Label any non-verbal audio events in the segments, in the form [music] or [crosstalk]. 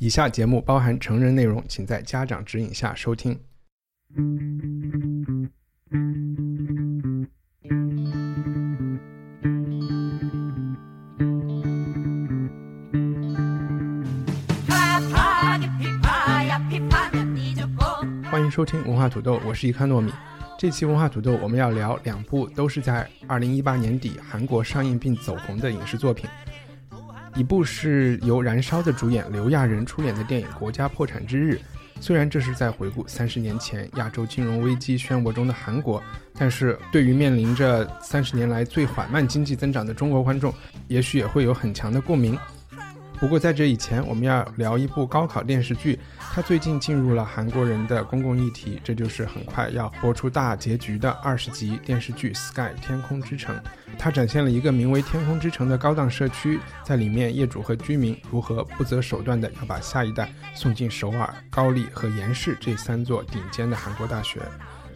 以下节目包含成人内容，请在家长指引下收听。欢迎收听文化土豆，我是一颗糯米。这期文化土豆我们要聊两部都是在二零一八年底韩国上映并走红的影视作品。一部是由燃烧的主演刘亚仁出演的电影《国家破产之日》，虽然这是在回顾三十年前亚洲金融危机漩涡中的韩国，但是对于面临着三十年来最缓慢经济增长的中国观众，也许也会有很强的共鸣。不过在这以前，我们要聊一部高考电视剧，它最近进入了韩国人的公共议题，这就是很快要播出大结局的二十集电视剧《Sky 天空之城》。它展现了一个名为“天空之城”的高档社区，在里面业主和居民如何不择手段地要把下一代送进首尔、高丽和延世这三座顶尖的韩国大学。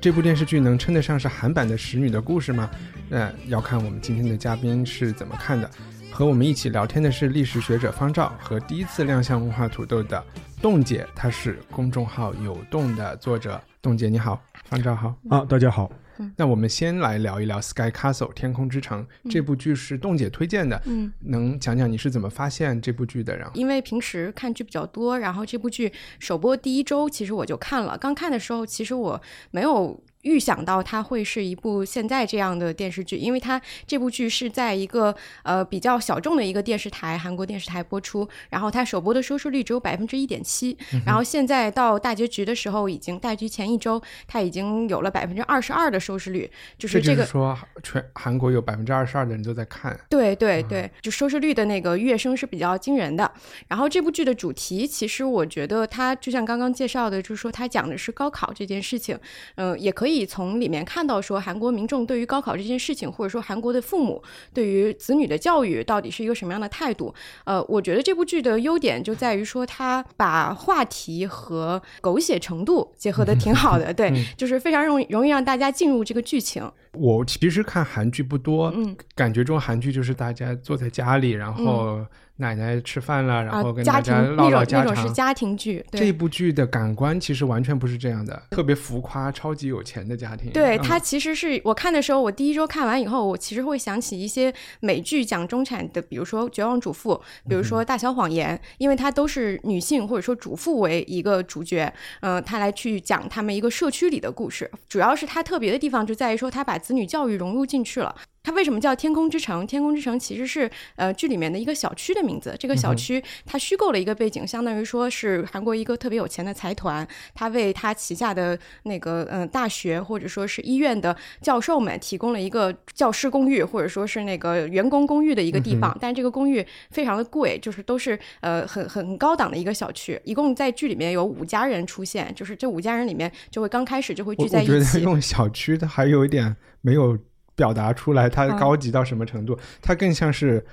这部电视剧能称得上是韩版的《使女的故事》吗？呃，要看我们今天的嘉宾是怎么看的。和我们一起聊天的是历史学者方照和第一次亮相文化土豆的冻姐，她是公众号有洞的作者。冻姐你好，方照好啊，大家好。那我们先来聊一聊《Sky Castle》天空之城这部剧是冻姐推荐的，嗯，能讲讲你是怎么发现这部剧的？然后因为平时看剧比较多，然后这部剧首播第一周其实我就看了。刚看的时候，其实我没有。预想到它会是一部现在这样的电视剧，因为它这部剧是在一个呃比较小众的一个电视台，韩国电视台播出，然后它首播的收视率只有百分之一点七，然后现在到大结局的时候，已经大局前一周，它已经有了百分之二十二的收视率，就是这个说全韩国有百分之二十二的人都在看，对对对，就收视率的那个跃升是比较惊人的。然后这部剧的主题，其实我觉得它就像刚刚介绍的，就是说它讲的是高考这件事情，嗯，也可以。可以从里面看到，说韩国民众对于高考这件事情，或者说韩国的父母对于子女的教育到底是一个什么样的态度？呃，我觉得这部剧的优点就在于说，它把话题和狗血程度结合的挺好的，对，就是非常容易容易让大家进入这个剧情。我其实看韩剧不多，嗯，感觉中韩剧就是大家坐在家里，然后。奶奶吃饭了，然后跟大家唠唠家常。那种是家庭剧。这部剧的感官其实完全不是这样的，特别浮夸、超级有钱的家庭。对，它其实是我看的时候，我第一周看完以后，我其实会想起一些美剧讲中产的，比如说《绝望主妇》，比如说《大小谎言》，因为它都是女性或者说主妇为一个主角，嗯，她来去讲他们一个社区里的故事。主要是它特别的地方就在于说，它把子女教育融入进去了。它为什么叫天空之城？天空之城其实是呃剧里面的一个小区的名字。这个小区它虚构了一个背景，相当于说是韩国一个特别有钱的财团，他为他旗下的那个嗯大学或者说是医院的教授们提供了一个教师公寓或者说是那个员工公寓的一个地方。但这个公寓非常的贵，就是都是呃很很高档的一个小区。一共在剧里面有五家人出现，就是这五家人里面就会刚开始就会聚在一起。我觉得用小区它还有一点没有。表达出来它高级到什么程度？它更像是，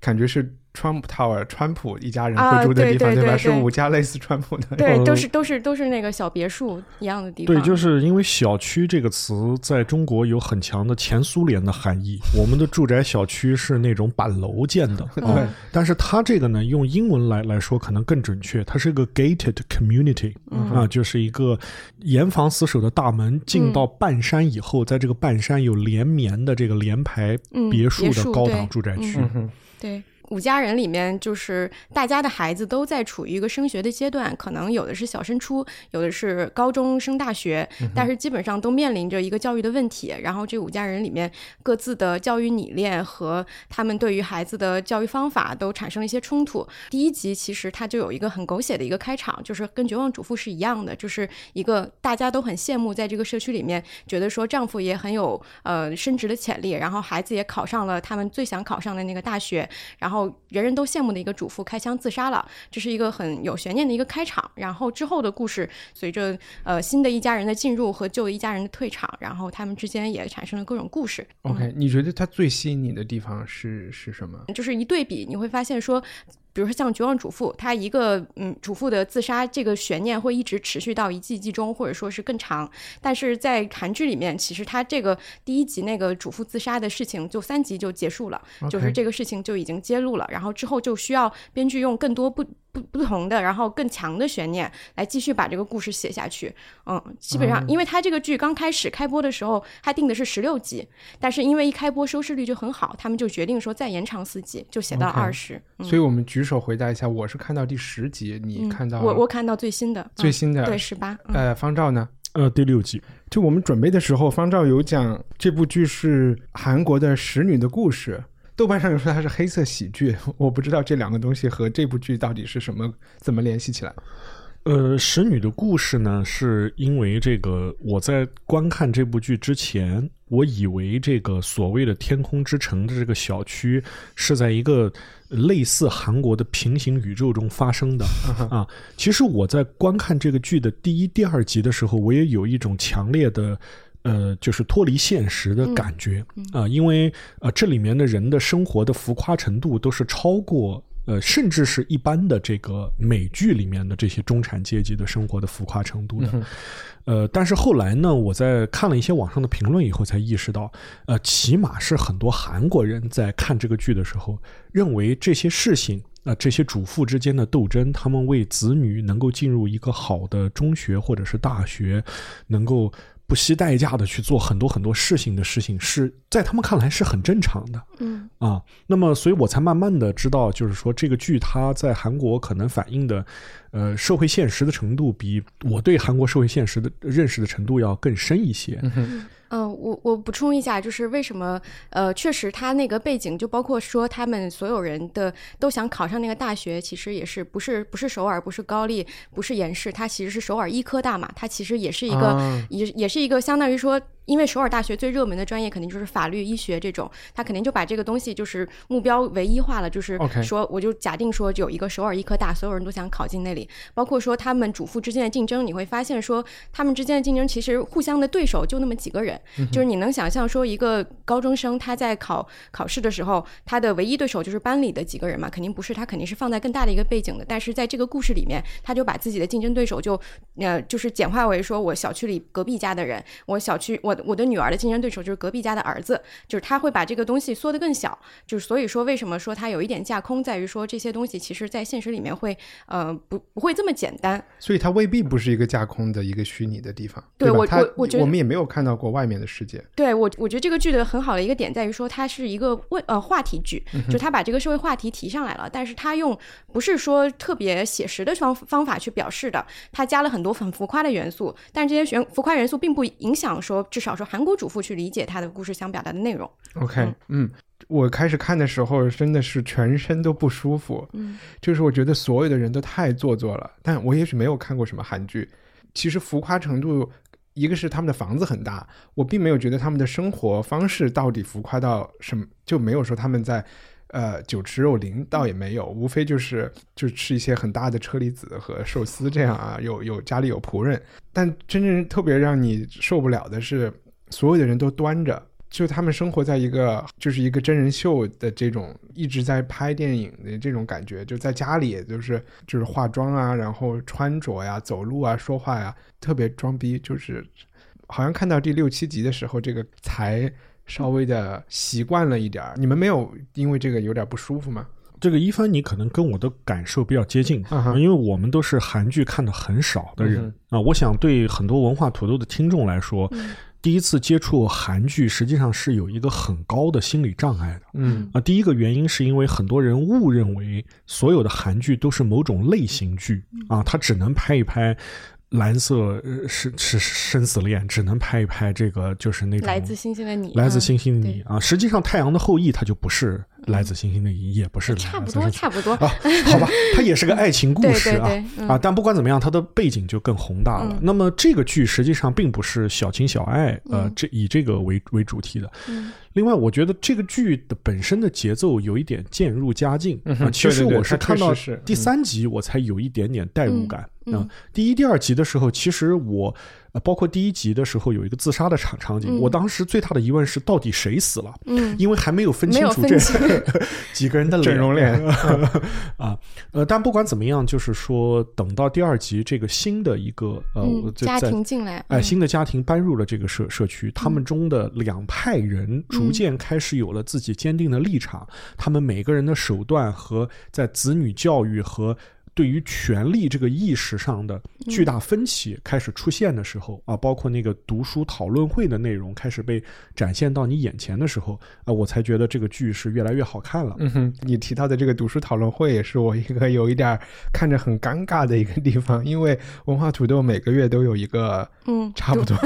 感觉是。Trump Tower，川普一家人会住的地方，对吧？是五家类似川普的，对，都是都是都是那个小别墅一样的地方。对，就是因为“小区”这个词在中国有很强的前苏联的含义。我们的住宅小区是那种板楼建的，[laughs] 对。但是它这个呢，用英文来来说可能更准确，它是一个 gated community 啊，就是一个严防死守的大门。进到半山以后，在这个半山有连绵的这个连排别墅的高档住宅区，对。五家人里面，就是大家的孩子都在处于一个升学的阶段，可能有的是小升初，有的是高中升大学，但是基本上都面临着一个教育的问题。然后这五家人里面各自的教育理念和他们对于孩子的教育方法都产生了一些冲突。第一集其实它就有一个很狗血的一个开场，就是跟《绝望主妇》是一样的，就是一个大家都很羡慕，在这个社区里面觉得说丈夫也很有呃升职的潜力，然后孩子也考上了他们最想考上的那个大学，然后。后人人都羡慕的一个主妇开枪自杀了，这是一个很有悬念的一个开场。然后之后的故事，随着呃新的一家人的进入和旧的一家人的退场，然后他们之间也产生了各种故事。OK，你觉得它最吸引你的地方是是什么？就是一对比，你会发现说，比如说像《绝望主妇》，它一个嗯主妇的自杀这个悬念会一直持续到一季季中，或者说是更长。但是在韩剧里面，其实它这个第一集那个主妇自杀的事情就三集就结束了就是这个事情就已经揭露了，然后之后就需要编剧用更多不不不同的，然后更强的悬念来继续把这个故事写下去。嗯，基本上，因为它这个剧刚开始开播的时候，它定的是十六集，但是因为一开播收视率就很好，他们就决定说再延长四集，就写到二十。所以我们举手回答一下，我是看到第十集，你嗯看到我我看到最新的，最新的嗯、对十八，嗯呃，方照呢？呃，第六集，就我们准备的时候，方照有讲这部剧是韩国的使女的故事，豆瓣上有说它是黑色喜剧，我不知道这两个东西和这部剧到底是什么，怎么联系起来？呃，使女的故事呢，是因为这个我在观看这部剧之前，我以为这个所谓的天空之城的这个小区是在一个类似韩国的平行宇宙中发生的啊。其实我在观看这个剧的第一、第二集的时候，我也有一种强烈的。呃，就是脱离现实的感觉啊、因为呃，这里面的人的生活的浮夸程度都是超过呃，甚至是一般的这个美剧里面的这些中产阶级的生活的浮夸程度的。呃，但是后来呢，我在看了一些网上的评论以后，才意识到，呃，起码是很多韩国人在看这个剧的时候，认为这些事情。啊、这些主妇之间的斗争，他们为子女能够进入一个好的中学或者是大学，能够不惜代价的去做很多很多事情的事情，是在他们看来是很正常的。嗯啊，那么所以我才慢慢的知道，就是说这个剧它在韩国可能反映的，呃，社会现实的程度，比我对韩国社会现实的认识的程度要更深一些。嗯，我我补充一下，就是为什么呃，确实他那个背景就包括说他们所有人的都想考上那个大学，其实也是不是不是首尔，不是高丽，不是延世，它其实是首尔医科大嘛，它其实也是一个、啊也也是一个相当于说。因为首尔大学最热门的专业肯定就是法律、医学这种，他肯定就把这个东西就是目标唯一化了，就是说我就假定说有一个首尔医科大，所有人都想考进那里，包括说他们主妇之间的竞争，你会发现说他们之间的竞争其实互相的对手就那么几个人，就是你能想象说一个高中生他在考考试的时候，他的唯一对手就是班里的几个人嘛，肯定不是，他肯定是放在更大的一个背景的。但是在这个故事里面，他就把自己的竞争对手就呃就是简化为说我小区里隔壁家的人，我小区我我的女儿的竞争对手就是隔壁家的儿子，就是他会把这个东西缩得更小。就是所以说为什么说它有一点架空，在于说这些东西其实在现实里面会呃不不会这么简单。所以它未必不是一个架空的一个虚拟的地方，对我我我觉得们也没有看到过外面的世界。对我，我觉得这个剧的很好的一个点在于说，它是一个问呃话题剧，就他把这个社会话题提上来了，但是他用不是说特别写实的方方法去表示的，他加了很多很浮夸的元素，但是这些悬浮夸元素并不影响说，至少说韩国主妇去理解他的故事想表达的内容。OK，嗯我开始看的时候真的是全身都不舒服，嗯，就是我觉得所有的人都太做作了。但我也许没有看过什么韩剧，其实浮夸程度，一个是他们的房子很大，我并没有觉得他们的生活方式到底浮夸到什么，就没有说他们在。呃，酒池肉林倒也没有，无非就是就吃一些很大的车厘子和寿司这样啊，有有家里有仆人，但真正特别让你受不了的是，所有的人都端着，就他们生活在一个就是一个真人秀的这种一直在拍电影的这种感觉，就在家里就是就是化妆啊，然后穿着呀、走路啊、说话呀，特别装逼，就是好像看到第六七集的时候，这个才稍微的习惯了一点儿。你们没有因为这个有点不舒服吗？这个一帆，你可能跟我的感受比较接近，啊因为我们都是韩剧看的很少的人、嗯啊。我想对很多文化土豆的听众来说，嗯第一次接触韩剧，实际上是有一个很高的心理障碍的。嗯啊，第一个原因是因为很多人误认为所有的韩剧都是某种类型剧啊，它只能拍一拍蓝色呃是是生死恋，只能拍一拍这个就是那种来自星星的你，来自嗯星星的你对啊。实际上，《太阳的后裔》它就不是来自星星的你》，也不是差不多，差不多啊。好吧，它也是个爱情故事啊啊！但不管怎么样，它的背景就更宏大了。那么这个剧实际上并不是小情小爱，呃，这以这个为为主题的。另外，我觉得这个剧的本身的节奏有一点渐入佳境啊。其实我是看到第三集我才有一点点代入感嗯。第一、第二集的时候，其实我。呃，包括第一集的时候有一个自杀的场场景，我当时最大的疑问是到底谁死了？嗯，因为还没有分清楚这 [laughs] 几个人的整容脸 [laughs] 啊。呃，但不管怎么样，就是说等到第二集这个新的一个呃家庭进来，哎，新的家庭搬入了这个社社区，他们中的两派人逐渐开始有了自己坚定的立场，他们每个人的手段和在子女教育和。对于权力这个意识上的巨大分歧开始出现的时候啊，包括那个读书讨论会的内容开始被展现到你眼前的时候啊，我才觉得这个剧是越来越好看了。嗯哼，你提到的这个读书讨论会也是我一个有一点看着很尴尬的一个地方，因为文化土豆每个月都有一个嗯，差不多，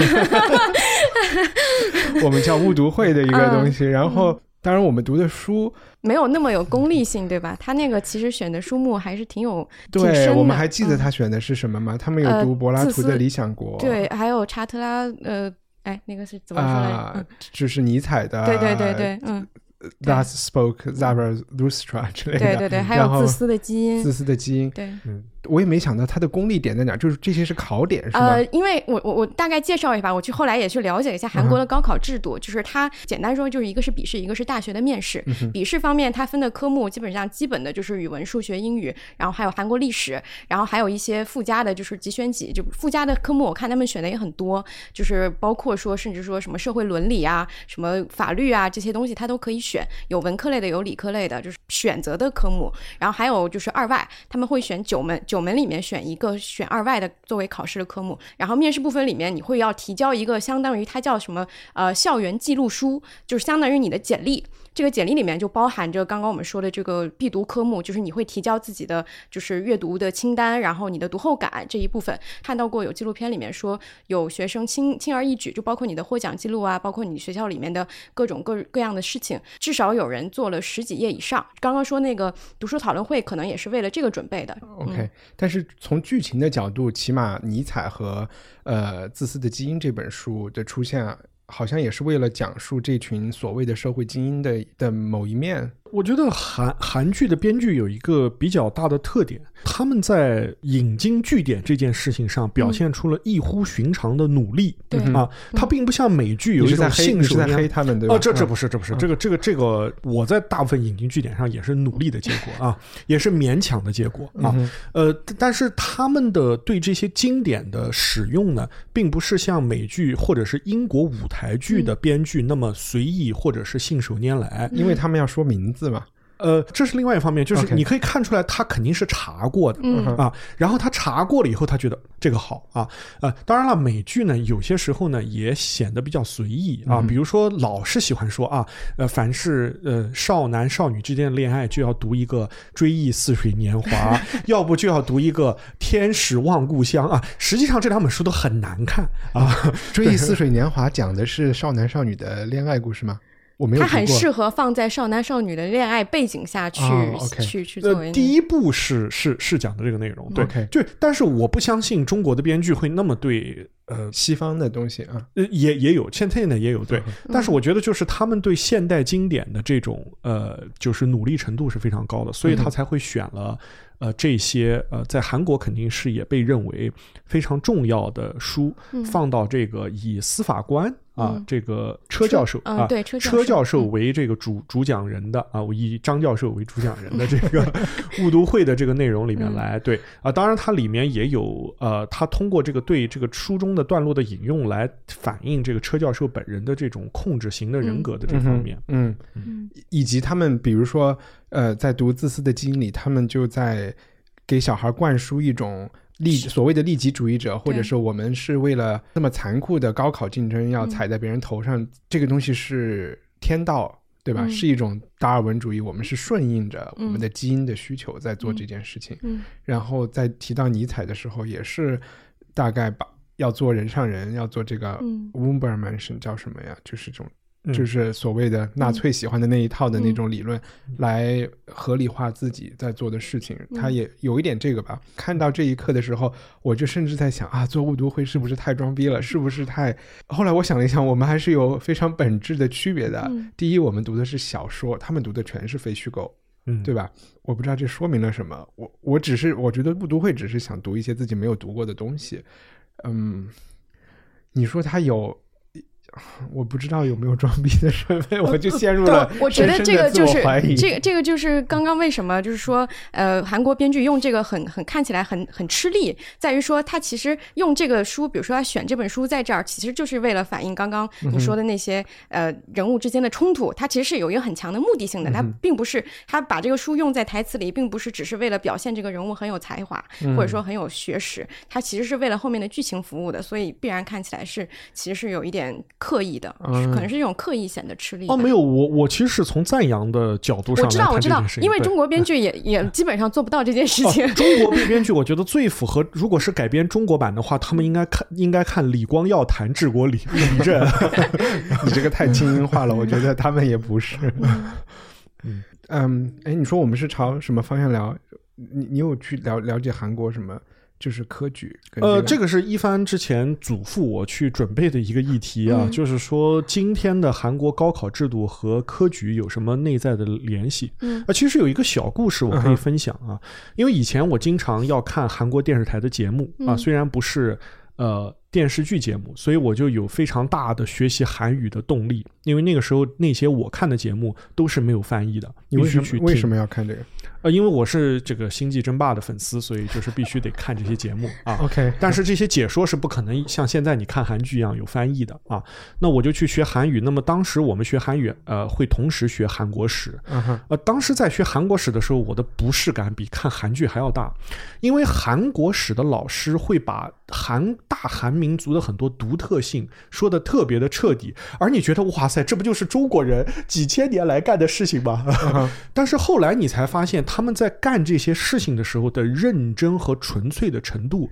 [laughs] [laughs] 我们叫误读会的一个东西，然后。当然，我们读的书没有那么有功利性，对吧？他那个其实选的书目还是挺有对，我们还记得他选的是什么吗？他们有读柏拉图的《理想国》，对，还有查特拉，呃，哎，那个是怎么说来着？就是尼采的，对对对对，嗯。That spoke Zarathustra 之类的，对对对，还有自私的基因，自私的基因，对，嗯，我也没想到它的功利点在哪，就是这些是考点，是吧？呃，因为我我我大概介绍一下，我去后来也去了解一下韩国的高考制度，就是它简单说就是一个是笔试，一个是大学的面试。笔试方面，它分的科目基本上基本的就是语文、数学、英语，然后还有韩国历史，然后还有一些附加的，就是几选几，就附加的科目，我看他们选的也很多，就是包括说甚至说什么社会伦理啊、什么法律啊这些东西，它都可以选，有文科。类的有理科类的，就是选择的科目，然后还有就是二外，他们会选九门，九门里面选一个选二外的作为考试的科目，然后面试部分里面你会要提交一个相当于它叫什么呃校园记录书，就是相当于你的简历。这个简历里面就包含着刚刚我们说的这个必读科目，就是你会提交自己的就是阅读的清单，然后你的读后感这一部分。看到过有纪录片里面说有学生轻轻而易举，就包括你的获奖记录啊，包括你学校里面的各种各各样的事情，至少有人做了十几页以上。刚刚说那个读书讨论会，可能也是为了这个准备的。OK，但是从剧情的角度，起码尼采和呃《自私的基因》这本书的出现啊。好像也是为了讲述这群所谓的社会精英的的某一面。我觉得韩韩剧的编剧有一个比较大的特点，他们在引经据典这件事情上表现出了异乎寻常的努力。对啊，他并不像美剧有一种信手拈黑他们对吧？哦，这这不是这不是这个这个这个，我在大部分引经据典上也是努力的结果啊，[laughs] 也是勉强的结果啊。呃，但是他们的对这些经典的使用呢，并不是像美剧或者是英国舞台剧的编剧那么随意或者是信手拈来，因为他们要说名字。是吧？呃，这是另外一方面，就是你可以看出来，他肯定是查过的啊。然后他查过了以后，他觉得这个好啊。呃，当然了，美剧呢，有些时候呢也显得比较随意啊。比如说，老是喜欢说啊，呃，凡是呃少男少女之间的恋爱，就要读一个《追忆似水年华》，[laughs] 要不就要读一个《天使望故乡》啊。实际上，这两本书都很难看啊。《追忆似水年华》讲的是少男少女的恋爱故事吗？它很适合放在少男少女的恋爱背景下去去去作为。第一部是是是讲的这个内容，对，就但是我不相信中国的编剧会那么对呃西方的东西啊，呃也也有现在呢也有对，但是我觉得就是他们对现代经典的这种呃就是努力程度是非常高的，所以他才会选了。呃，这些呃，在韩国肯定是也被认为非常重要的书，放到这个以司法官啊，这个车教授啊，对车教授为这个主主讲人的啊，我以张教授为主讲人的这个误读会的这个内容里面来，对啊，当然它里面也有呃，他通过这个对这个书中的段落的引用来反映这个车教授本人的这种控制型的人格的这方面，嗯嗯，以及他们比如说。呃，在读《自私的基因》里，他们就在给小孩灌输一种利所谓的利己主义者，或者是我们是为了那么残酷的高考竞争要踩在别人头上，这个东西是天道，对吧？是一种达尔文主义，我们是顺应着我们的基因的需求在做这件事情。嗯然后在提到尼采的时候，也是大概把要做人上人，要做这个 w o m b e r Mansion 叫什么呀？就是这种。嗯就是所谓的纳粹喜欢的那一套的那种理论，来合理化自己在做的事情。他也有一点这个吧。看到这一刻的时候，我就甚至在想啊，做误读会是不是太装逼了？是不是太……后来我想了一想，我们还是有非常本质的区别的。第一，我们读的是小说，他们读的全是非虚构。嗯，对吧？我不知道这说明了什么。我我只是我觉得误读会只是想读一些自己没有读过的东西。嗯，你说他有，我不知道有没有装逼的成分，我就陷入了对，我觉得这个就是。这个这个就是刚刚为什么就是说呃韩国编剧用这个很很看起来很很吃力，在于说他其实用这个书，比如说他选这本书在这儿，其实就是为了反映刚刚你说的那些、呃人物之间的冲突，他其实是有一个很强的目的性的，他并不是他把这个书用在台词里，并不是只是为了表现这个人物很有才华，或者说很有学识，他其实是为了后面的剧情服务的，所以必然看起来是其实是有一点刻意的，嗯可能是这种刻意显得吃力。哦，没有，我我其实是从赞扬的角度上我知道，来我知道看这件事，情，对因为中国编剧也也基本上做不到这件事情。哦、中国编编剧，我觉得最符合，如果是改编中国版的话，他们应该看应该看李光耀谈治国理理政。[laughs] 你这个太精英化了，我觉得他们也不是。[laughs] 嗯嗯，哎，你说我们是朝什么方向聊？你你有去了了解韩国什么？就是科举跟呃，这这个是一帆之前嘱咐我去准备的一个议题啊，嗯。就是说今天的韩国高考制度和科举有什么内在的联系？嗯。啊，其实有一个小故事我可以分享啊，因为以前我经常要看韩国电视台的节目啊，嗯。虽然不是呃电视剧节目，所以我就有非常大的学习韩语的动力，因为那个时候那些我看的节目都是没有翻译的，你为必须去听什么为什么要看这个呃，因为我是这个星际争霸的粉丝，所以就是必须得看这些节目啊。[laughs] OK，但是这些解说是不可能像现在你看韩剧一样有翻译的啊。那我就去学韩语。那么当时我们学韩语，呃，会同时学韩国史。呃，当时在学韩国史的时候，我的不适感比看韩剧还要大，因为韩国史的老师会把韩大韩民族的很多独特性说的特别的彻底，而你觉得哇塞，这不就是中国人几千年来干的事情吗？[laughs] 但是后来你才发现，他们在干这些事情的时候的认真和纯粹的程度。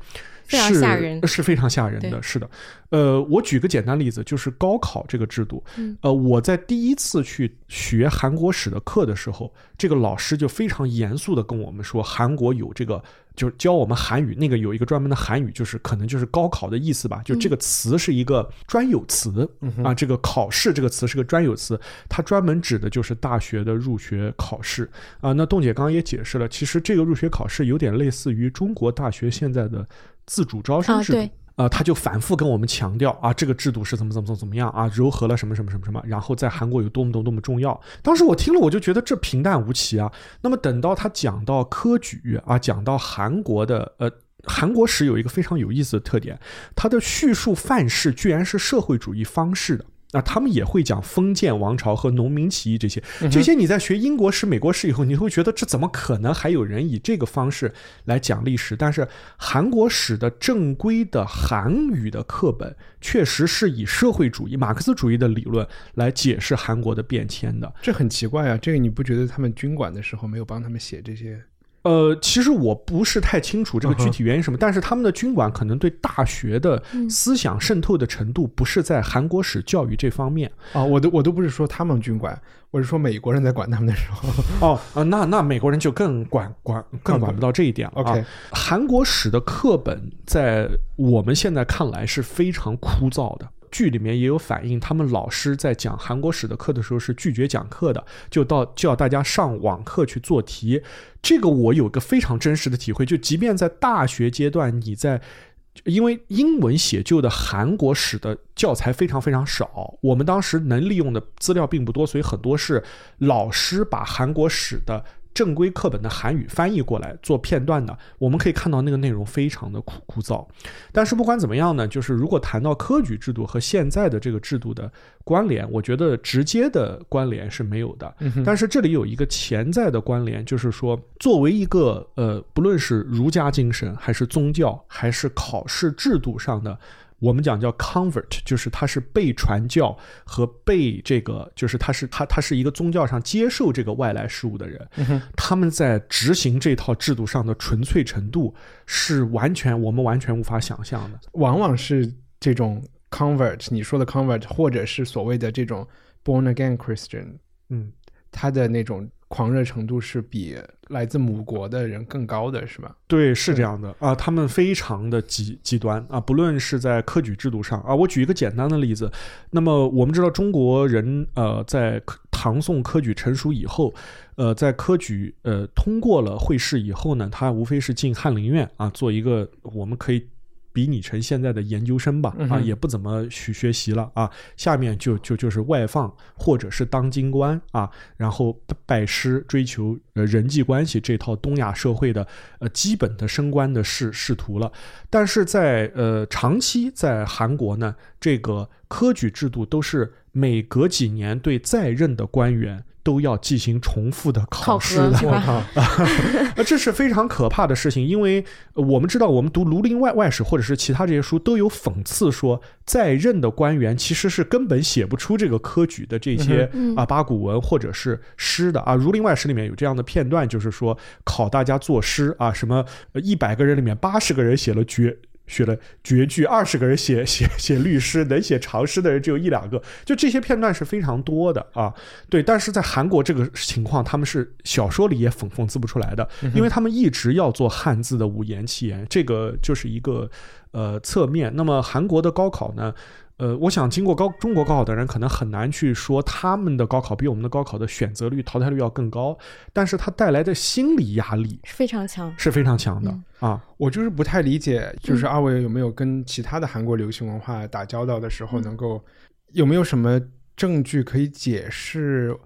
非常是吓人是非常吓人的，是的。呃，我举个简单例子，就是高考这个制度。嗯呃，我在第一次去学韩国史的课的时候，这个老师就非常严肃的跟我们说，韩国有这个，就是教我们韩语，那个有一个专门的韩语，就是可能就是高考的意思吧，就这个词是一个专有词、啊，这个考试这个词是个专有词，它专门指的就是大学的入学考试啊。那栋姐刚刚也解释了，其实这个入学考试有点类似于中国大学现在的自主招生制度。啊呃，他就反复跟我们强调啊，这个制度是怎么怎么怎么怎么样啊，柔和了什么什么什么什么，然后在韩国有多么多么多么重要。当时我听了，我就觉得这平淡无奇啊。那么等到他讲到科举啊，讲到韩国的呃。韩国史有一个非常有意思的特点，它的叙述范式居然是社会主义方式的。啊，他们也会讲封建王朝和农民起义这些，这些你在学英国史、美国史以后，你会觉得这怎么可能还有人以这个方式来讲历史？但是韩国史的正规的韩语的课本，确实是以社会主义、马克思主义的理论来解释韩国的变迁的。这很奇怪啊！这个你不觉得他们军管的时候没有帮他们写这些？呃，其实我不是太清楚这个具体原因什么，但是他们的军管可能对大学的思想渗透的程度不是在韩国史教育这方面。啊，我都我都不是说他们军管，我是说美国人在管他们的时候。哦，呃，那那美国人就更管管更管不到这一点了啊。OK 韩国史的课本在我们现在看来是非常枯燥的。剧里面也有反映，他们老师在讲韩国史的课的时候是拒绝讲课的，就到叫大家上网课去做题。这个我有个非常真实的体会，就即便在大学阶段，你在因为英文写就的韩国史的教材非常非常少，我们当时能利用的资料并不多，所以很多是老师把韩国史的正规课本的韩语翻译过来做片段的。我们可以看到那个内容非常的枯枯燥。但是不管怎么样呢，就是如果谈到科举制度和现在的这个制度的关联，我觉得直接的关联是没有的。但是这里有一个潜在的关联，就是说，作为一个呃，不论是儒家精神，还是宗教，还是考试制度上的。我们讲叫 convert，就是他是被传教和被这个，就是他是他他是一个宗教上接受这个外来事物的人，他们在执行这套制度上的纯粹程度是完全我们完全无法想象的。往往是这种 convert，你说的 convert，或者是所谓的这种 Born Again Christian，嗯，他的那种狂热程度是比来自母国的人更高的，是吧？对，是这样的啊，他们非常的极极端啊，不论是在科举制度上啊，我举一个简单的例子，那么我们知道中国人呃，在唐宋科举成熟以后，呃，在科举呃通过了会试以后呢，他无非是进翰林院啊，做一个我们可以。比拟成现在的研究生吧，啊，也不怎么学学习了啊。下面就就就是外放，或者是当京官啊，然后拜师，追求呃人际关系这套东亚社会的呃基本的升官的仕仕途了。但是在呃长期在韩国呢，这个科举制度都是每隔几年对在任的官员。都要进行重复的考试的，[laughs] 我靠！这是非常可怕的事情，因为我们知道，我们读《庐陵外外史》或者是其他这些书，都有讽刺说，在任的官员其实是根本写不出这个科举的这些啊八股文或者是诗的啊。《儒林外史》里面有这样的片段，就是说考大家作诗啊，什么一百个人里面八十个人写了绝。学了绝句，二十个人写 [laughs] 写写律诗，能写长诗的人只有一两个，就这些片段是非常多的啊。对，但是在韩国这个情况，他们是小说里也讽讽刺不出来的，因为他们一直要做汉字的五言七言，这个就是一个呃侧面。那么韩国的高考呢？呃，我想经过高中国高考的人可能很难去说他们的高考比我们的高考的选择率、淘汰率要更高，但是它带来的心理压力是非常强，是非常强的啊！我就是不太理解，就是二位有没有跟其他的韩国流行文化打交道的时候，能够有没有什么证据可以解释？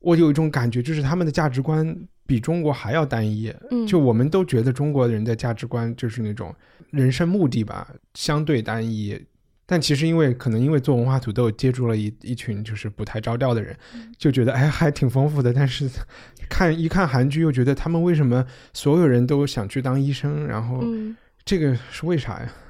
我有一种感觉，就是他们的价值观比中国还要单一。嗯，就我们都觉得中国人的价值观就是那种人生目的吧，相对单一。但其实，因为可能因为做文化土豆接触了一一群就是不太着调的人，就觉得哎还挺丰富的。但是看一看韩剧，又觉得他们为什么所有人都想去当医生？然后这个是为啥呀？嗯，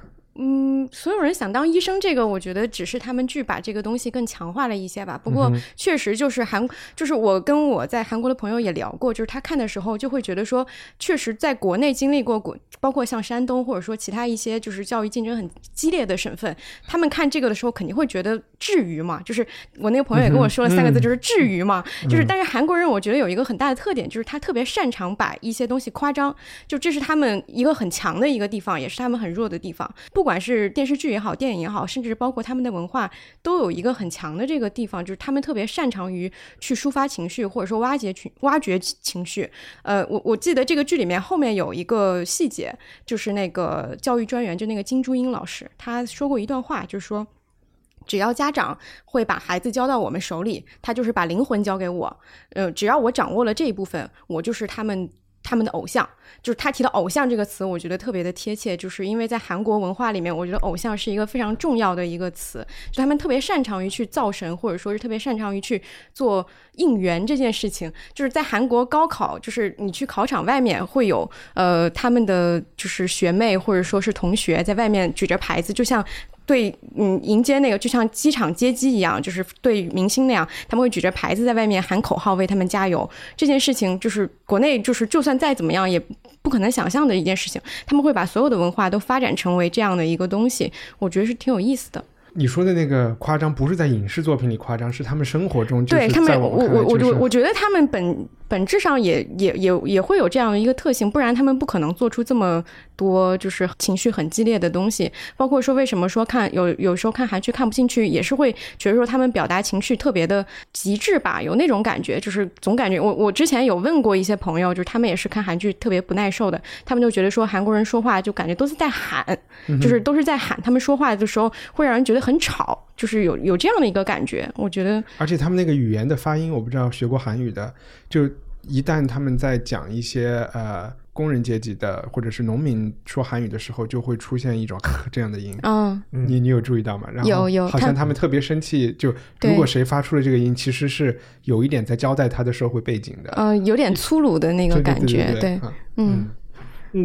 所有人想当医生，这个我觉得只是他们剧把这个东西更强化了一些吧。不过确实就是韩，就是我跟我在韩国的朋友也聊过，就是他看的时候就会觉得说，确实在国内经历过国，包括像山东或者说其他一些就是教育竞争很激烈的省份，他们看这个的时候肯定会觉得至于嘛。就是我那个朋友也跟我说了三个字，就是至于嘛。就是但是韩国人我觉得有一个很大的特点，就是他特别擅长把一些东西夸张，就这是他们一个很强的一个地方，也是他们很弱的地方。不管是电视剧也好，电影也好，甚至包括他们的文化，都有一个很强的这个地方，就是他们特别擅长于去抒发情绪，或者说挖掘情挖掘情绪。呃，我我记得这个剧里面后面有一个细节，就是那个教育专员，就那个金珠英老师，他说过一段话，就是说，只要家长会把孩子交到我们手里，他就是把灵魂交给我。呃，只要我掌握了这一部分，我就是他们。他们的偶像，就是他提到“偶像”这个词，我觉得特别的贴切，就是因为在韩国文化里面，我觉得偶像是一个非常重要的一个词，就他们特别擅长于去造神，或者说是特别擅长于去做应援这件事情。就是在韩国高考，就是你去考场外面会有呃他们的就是学妹或者说是同学在外面举着牌子，就像。对，嗯，迎接那个就像机场接机一样，就是对明星那样，他们会举着牌子在外面喊口号，为他们加油。这件事情就是国内就是就算再怎么样也不可能想象的一件事情。他们会把所有的文化都发展成为这样的一个东西，我觉得是挺有意思的。你说的那个夸张，不是在影视作品里夸张，是他们生活中。对他们，我我我我我觉得他们本本质上也也也也会有这样的一个特性，不然他们不可能做出这么。多就是情绪很激烈的东西，包括说为什么说看有有时候看韩剧看不进去，也是会觉得说他们表达情绪特别的极致吧，有那种感觉，就是总感觉我我之前有问过一些朋友，就是他们也是看韩剧特别不耐受的，他们就觉得说韩国人说话就感觉都是在喊，就是都是在喊，他们说话的时候会让人觉得很吵，就是有有这样的一个感觉，我觉得。而且他们那个语言的发音，我不知道学过韩语的，就一旦他们在讲一些呃。工人阶级的或者是农民说韩语的时候，就会出现一种 [laughs] 这样的音。嗯，你你有注意到吗？然后有有，好像他们特别生气。就如果谁发出了这个音，其实是有一点在交代他的社会背景的。嗯，有点粗鲁的那个感觉。对，嗯嗯，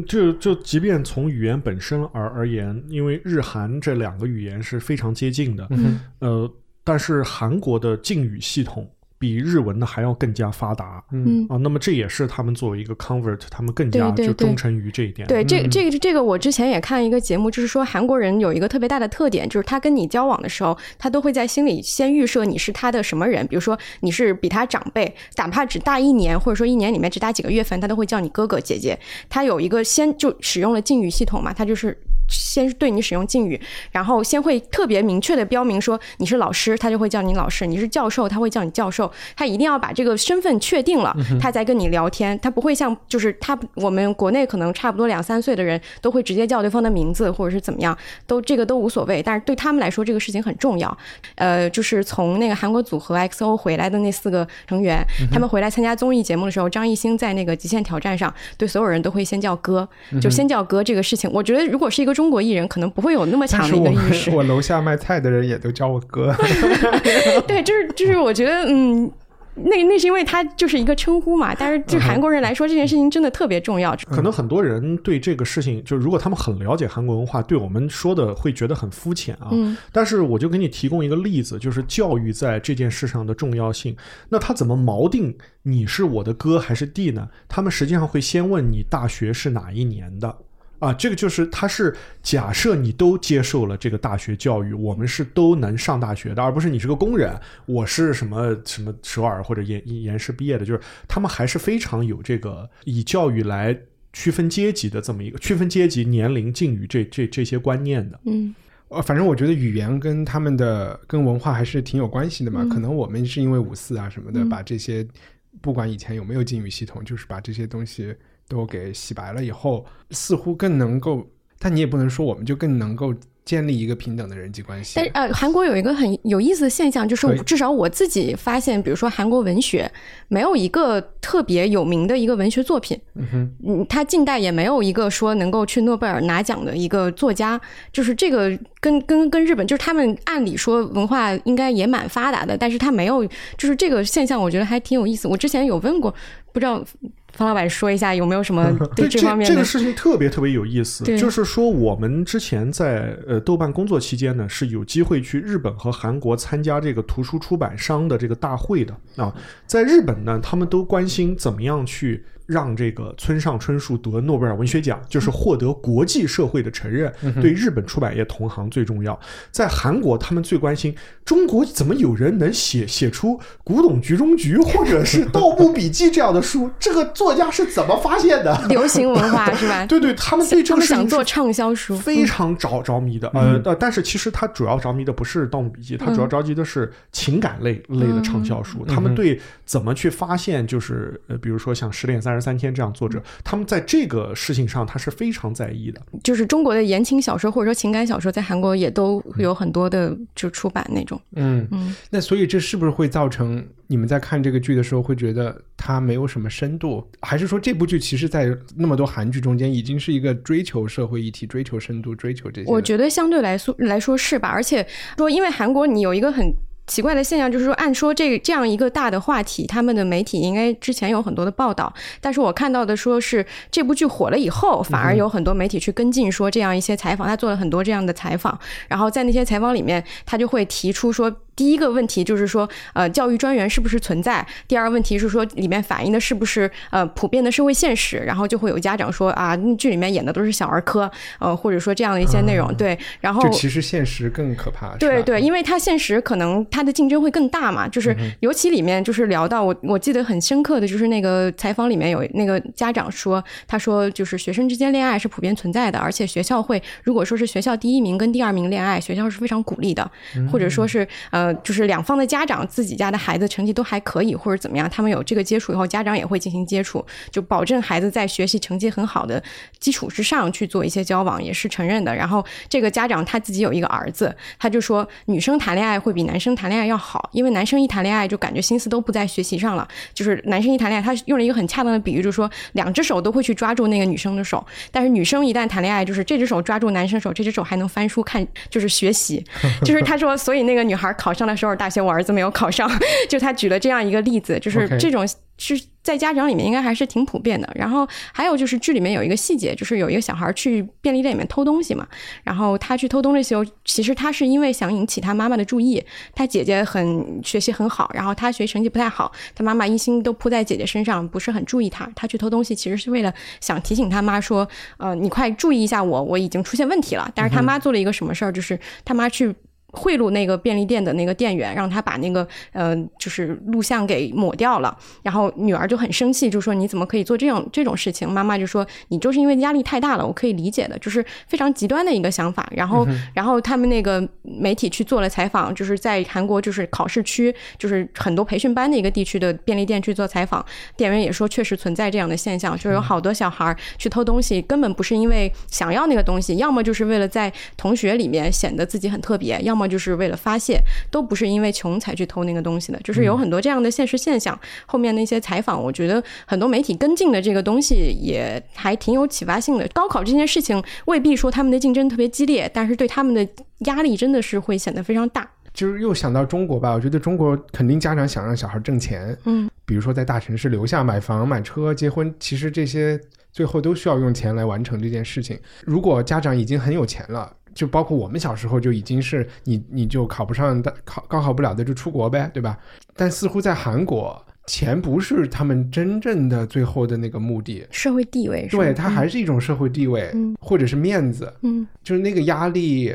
就就即便从语言本身而而言，因为日韩这两个语言是非常接近的。嗯，呃，但是韩国的敬语系统。比日文的还要更加发达。嗯啊，那么这也是他们作为一个 convert，他们更加就忠诚于这一点。对，这个这个这个，我之前也看一个节目，就是说韩国人有一个特别大的特点，就是他跟你交往的时候，他都会在心里先预设你是他的什么人，比如说你是比他长辈，哪怕只大一年，或者说一年里面只大几个月份，他都会叫你哥哥姐姐。他有一个先就使用了敬语系统嘛，他就是。先对你使用敬语，然后先会特别明确的标明说你是老师，他就会叫你老师；你是教授，他会叫你教授。他一定要把这个身份确定了，他才跟你聊天。他不会像就是他我们国内可能差不多两三岁的人都会直接叫对方的名字或者是怎么样，都这个都无所谓。但是对他们来说，这个事情很重要。呃，就是从那个韩国组合 XO 回来的那四个成员，他们回来参加综艺节目的时候，张艺兴在那个极限挑战上对所有人都会先叫哥，就先叫哥这个事情，我觉得如果是一个中国艺人，可能不会有那么强的一个意识。我楼下卖菜的人也都叫我哥。[laughs] 对，就是就是，我觉得嗯。那那是因为他就是一个称呼嘛，但是对韩国人来说，这件事情真的特别重要。[laughs] 可能很多人对这个事情，就如果他们很了解韩国文化，对我们说的会觉得很肤浅啊。嗯但是我就给你提供一个例子，就是教育在这件事上的重要性。那他怎么锚定你是我的哥还是弟呢？他们实际上会先问你大学是哪一年的。啊，这个就是他是假设你都接受了这个大学教育，我们是都能上大学的，而不是你是个工人，我是什么什么首尔或者延延世毕业的，就是他们还是非常有这个以教育来区分阶级的这么一个区分阶级、年龄、境遇这这这些观念的。嗯呃，反正我觉得语言跟他们的跟文化还是挺有关系的嘛。嗯可能我们是因为五四啊什么的，嗯把这些不管以前有没有禁语系统，就是把这些东西都给洗白了以后，似乎更能够。但你也不能说我们就更能够建立一个平等的人际关系。但是呃，韩国有一个很有意思的现象，就是至少我自己发现，比如说韩国文学没有一个特别有名的一个文学作品，嗯哼，嗯，他近代也没有一个说能够去诺贝尔拿奖的一个作家，就是这个跟跟跟日本，就是他们按理说文化应该也蛮发达的，但是他没有，就是这个现象，我觉得还挺有意思。我之前有问过，不知道方老板说一下有没有什么对这方面的这个事情特别特别有意思，就是说我们之前在呃豆瓣工作期间呢，是有机会去日本和韩国参加这个图书出版商的这个大会的啊。在日本呢，他们都关心怎么样去让这个村上春树得诺贝尔文学奖，就是获得国际社会的承认，对日本出版业同行最重要。在韩国，他们最关心中国怎么有人能写写出《古董局中局》或者是《盗墓笔记》这样的书，这个作家是怎么发现的？[laughs] 流行文化是吧？[laughs] 对对，他们对这他们个事情是想做畅销书，非常着着迷的。呃，呃但是其实他主要着迷的不是《盗墓笔记》，他主要着急的是情感类类的畅销书。他们对怎么去发现，就是呃，比如说像《十点三十三天》这样作者，他们在这个事情上他是非常在意的。就是中国的言情小说或者说情感小说，在韩国也都有很多的就出版那种。嗯嗯，那所以这是不是会造成你们在看这个剧的时候会觉得它没有什么深度？还是说这部剧其实，在那么多韩剧中间，已经是一个追求社会议题、追求深度、追求这些？我觉得相对来说来说是吧？而且说，因为韩国你有一个很。奇怪的现象就是说，按说这这样一个大的话题，他们的媒体应该之前有很多的报道，但是我看到的说是这部剧火了以后，反而有很多媒体去跟进说这样一些采访，他做了很多这样的采访，然后在那些采访里面，他就会提出说，第一个问题就是说，呃，教育专员是不是存在？第二个问题是说，里面反映的是不是呃普遍的社会现实？然后就会有家长说啊，剧里面演的都是小儿科，呃，或者说这样的一些内容，对，然后就其实现实更可怕。对对，因为它现实可能它的竞争会更大嘛，就是尤其里面就是聊到我我记得很深刻的就是那个采访里面有那个家长说，他说就是学生之间恋爱是普遍存在的，而且学校会如果说是学校第一名跟第二名恋爱，学校是非常鼓励的，或者说是呃呃就是两方的家长自己家的孩子成绩都还可以或者怎么样，他们有这个接触以后，家长也会进行接触，就保证孩子在学习成绩很好的基础之上去做一些交往，也是承认的。然后这个家长他自己有一个儿子，他就说女生谈恋爱会比男生谈恋爱要好，因为男生一谈恋爱就感觉心思都不在学习上了，就是男生一谈恋爱，他用了一个很恰当的比喻，就是说两只手都会去抓住那个女生的手，但是女生一旦谈恋爱，就是这只手抓住男生手，这只手还能翻书看，就是学习，[laughs] 就是他说，所以那个女孩考上的首尔大学，我儿子没有考上，[laughs] 就他举了这样一个例子，就是这种是在家长里面应该还是挺普遍的。然后还有就是剧里面有一个细节，就是有一个小孩去便利店里面偷东西嘛，然后他去偷东西的时候，其实他是因为想引起他妈妈的注意，他姐姐很学习很好，然后他学习成绩不太好，他妈妈一心都扑在姐姐身上，不是很注意他。他去偷东西其实是为了想提醒他妈说，呃，你快注意一下我，我已经出现问题了。但是他妈做了一个什么事儿，就是他妈去。贿赂那个便利店的那个店员，让他把那个呃，就是录像给抹掉了。然后女儿就很生气，就说你怎么可以做这种这种事情？妈妈就说你就是因为压力太大了，我可以理解的，就是非常极端的一个想法。然后，然后他们那个媒体去做了采访，就是在韩国就是考试区，就是很多培训班的一个地区的便利店去做采访，店员也说确实存在这样的现象，就是有好多小孩去偷东西，根本不是因为想要那个东西，要么就是为了在同学里面显得自己很特别，要么就是为了发泄，都不是因为穷才去偷那个东西的，就是有很多这样的现实现象。后面那些采访，我觉得很多媒体跟进的这个东西也还挺有启发性的。高考这件事情未必说他们的竞争特别激烈，但是对他们的压力真的是会显得非常大。就是又想到中国吧，我觉得中国肯定家长想让小孩挣钱，嗯，比如说在大城市留下、买房、买车、结婚，其实这些最后都需要用钱来完成这件事情。如果家长已经很有钱了，就包括我们小时候就已经是你你就考不上的考高考不了的就出国呗，对吧？但似乎在韩国，钱不是他们真正的最后的那个目的。社会地位是对，它还是一种社会地位，嗯或者是面子，嗯就是那个压力，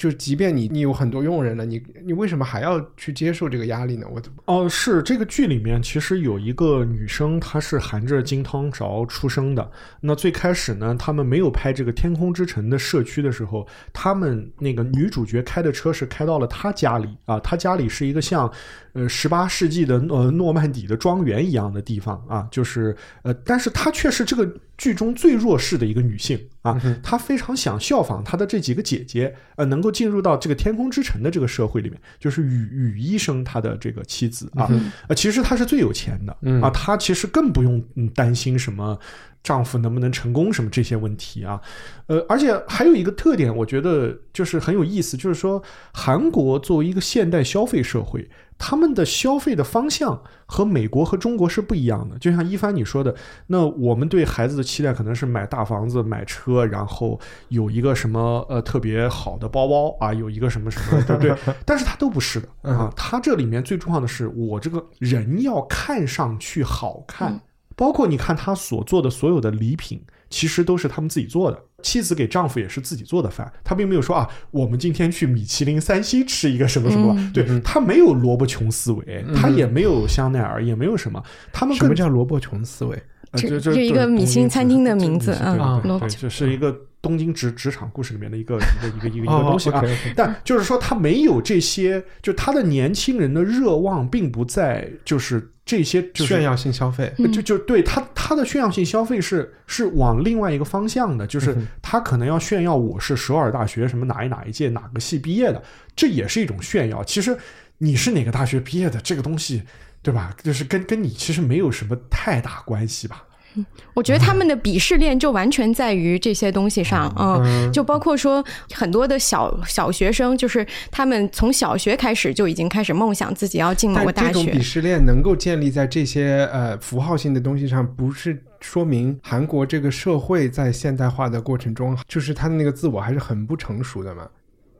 就即便你你有很多佣人了，你你为什么还要去接受这个压力呢？我怎么哦，是这个剧里面其实有一个女生，她是含着金汤勺出生的。那最开始呢，他们没有拍这个《天空之城》的社区的时候，他们那个女主角开的车是开到了她家里啊，她家里是一个像呃十八世纪的呃诺曼底的庄园一样的地方啊，就是呃，但是她却是这个剧中最弱势的一个女性啊，她非常想效仿她的这几个姐姐，呃，能够进入到这个天空之城的这个社会里面，就是雨雨医生他的这个妻子啊，呃，其实她是最有钱的嗯啊，她其实更不用嗯担心什么。丈夫能不能成功什么这些问题啊，呃，而且还有一个特点，我觉得就是很有意思，就是说韩国作为一个现代消费社会，他们的消费的方向和美国和中国是不一样的。就像一帆你说的，那我们对孩子的期待可能是买大房子、买车，然后有一个什么呃特别好的包包啊，有一个什么什么，对不对？[laughs] 但是他都不是的啊，他这里面最重要的是，我这个人要看上去好看。包括你看他所做的所有的礼品，其实都是他们自己做的。妻子给丈夫也是自己做的饭，他并没有说啊，我们今天去米其林三星吃一个什么什么。嗯对他没有萝卜穷思维，他也没有香奈儿，也没有什么。他们什么叫萝卜穷思维？呃这这这一个米其林餐厅的名字对对对嗯对，，logo 这是一个东京职职场故事里面的一个一个一个一个一个哦东西啊。但就是说，他没有这些，就他的年轻人的热望并不在就是这些就是炫耀性消费。嗯就就对他他的炫耀性消费是是往另外一个方向的，就是他可能要炫耀我是首尔大学什么哪一哪一届哪个系毕业的，这也是一种炫耀。其实你是哪个大学毕业的这个东西，对吧？就是跟跟你其实没有什么太大关系吧。[laughs] 我觉得他们的鄙视链就完全在于这些东西上，嗯，就包括说很多的小小学生，就是他们从小学开始就已经开始梦想自己要进某但个大学这种鄙，视链能够建立在这些呃符号性的东西上，不是说明韩国这个社会在现代化的过程中，就是他的那个自我还是很不成熟的嘛。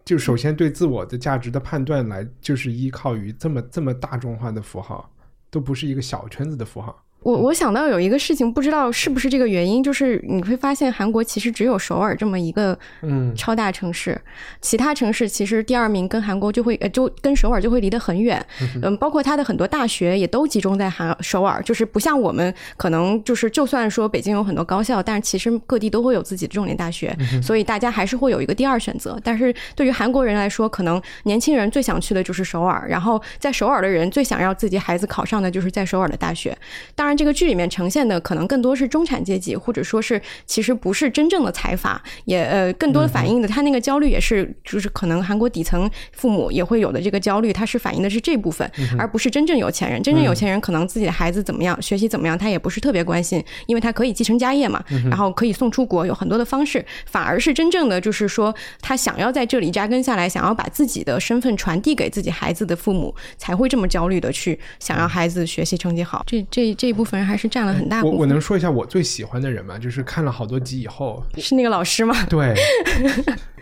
就首先对自我的价值的判断来，就是依靠于这么这么大众化的符号，都不是一个小圈子的符号。我我想到有一个事情，不知道是不是这个原因，就是你会发现韩国其实只有首尔这么一个嗯超大城市，其他城市其实第二名跟韩国就会呃就跟首尔就会离得很远，嗯，包括它的很多大学也都集中在韩首尔，就是不像我们可能就是就算说北京有很多高校，但是其实各地都会有自己的重点大学，所以大家还是会有一个第二选择。但是对于韩国人来说，可能年轻人最想去的就是首尔，然后在首尔的人最想要自己孩子考上的就是在首尔的大学。当然。然，这个剧里面呈现的可能更多是中产阶级，或者说是其实不是真正的财阀，也呃更多的反映的他那个焦虑也是就是可能韩国底层父母也会有的这个焦虑，它是反映的是这部分，而不是真正有钱人。真正有钱人可能自己的孩子怎么样，学习怎么样，他也不是特别关心，因为他可以继承家业嘛，然后可以送出国，有很多的方式，反而是真正的就是说他想要在这里扎根下来，想要把自己的身份传递给自己孩子的父母，才会这么焦虑的去想让孩子学习成绩好。这这这一部分人还是占了很大部分。我我能说一下我最喜欢的人吗？就是看了好多集以后，是那个老师吗？[laughs] 对，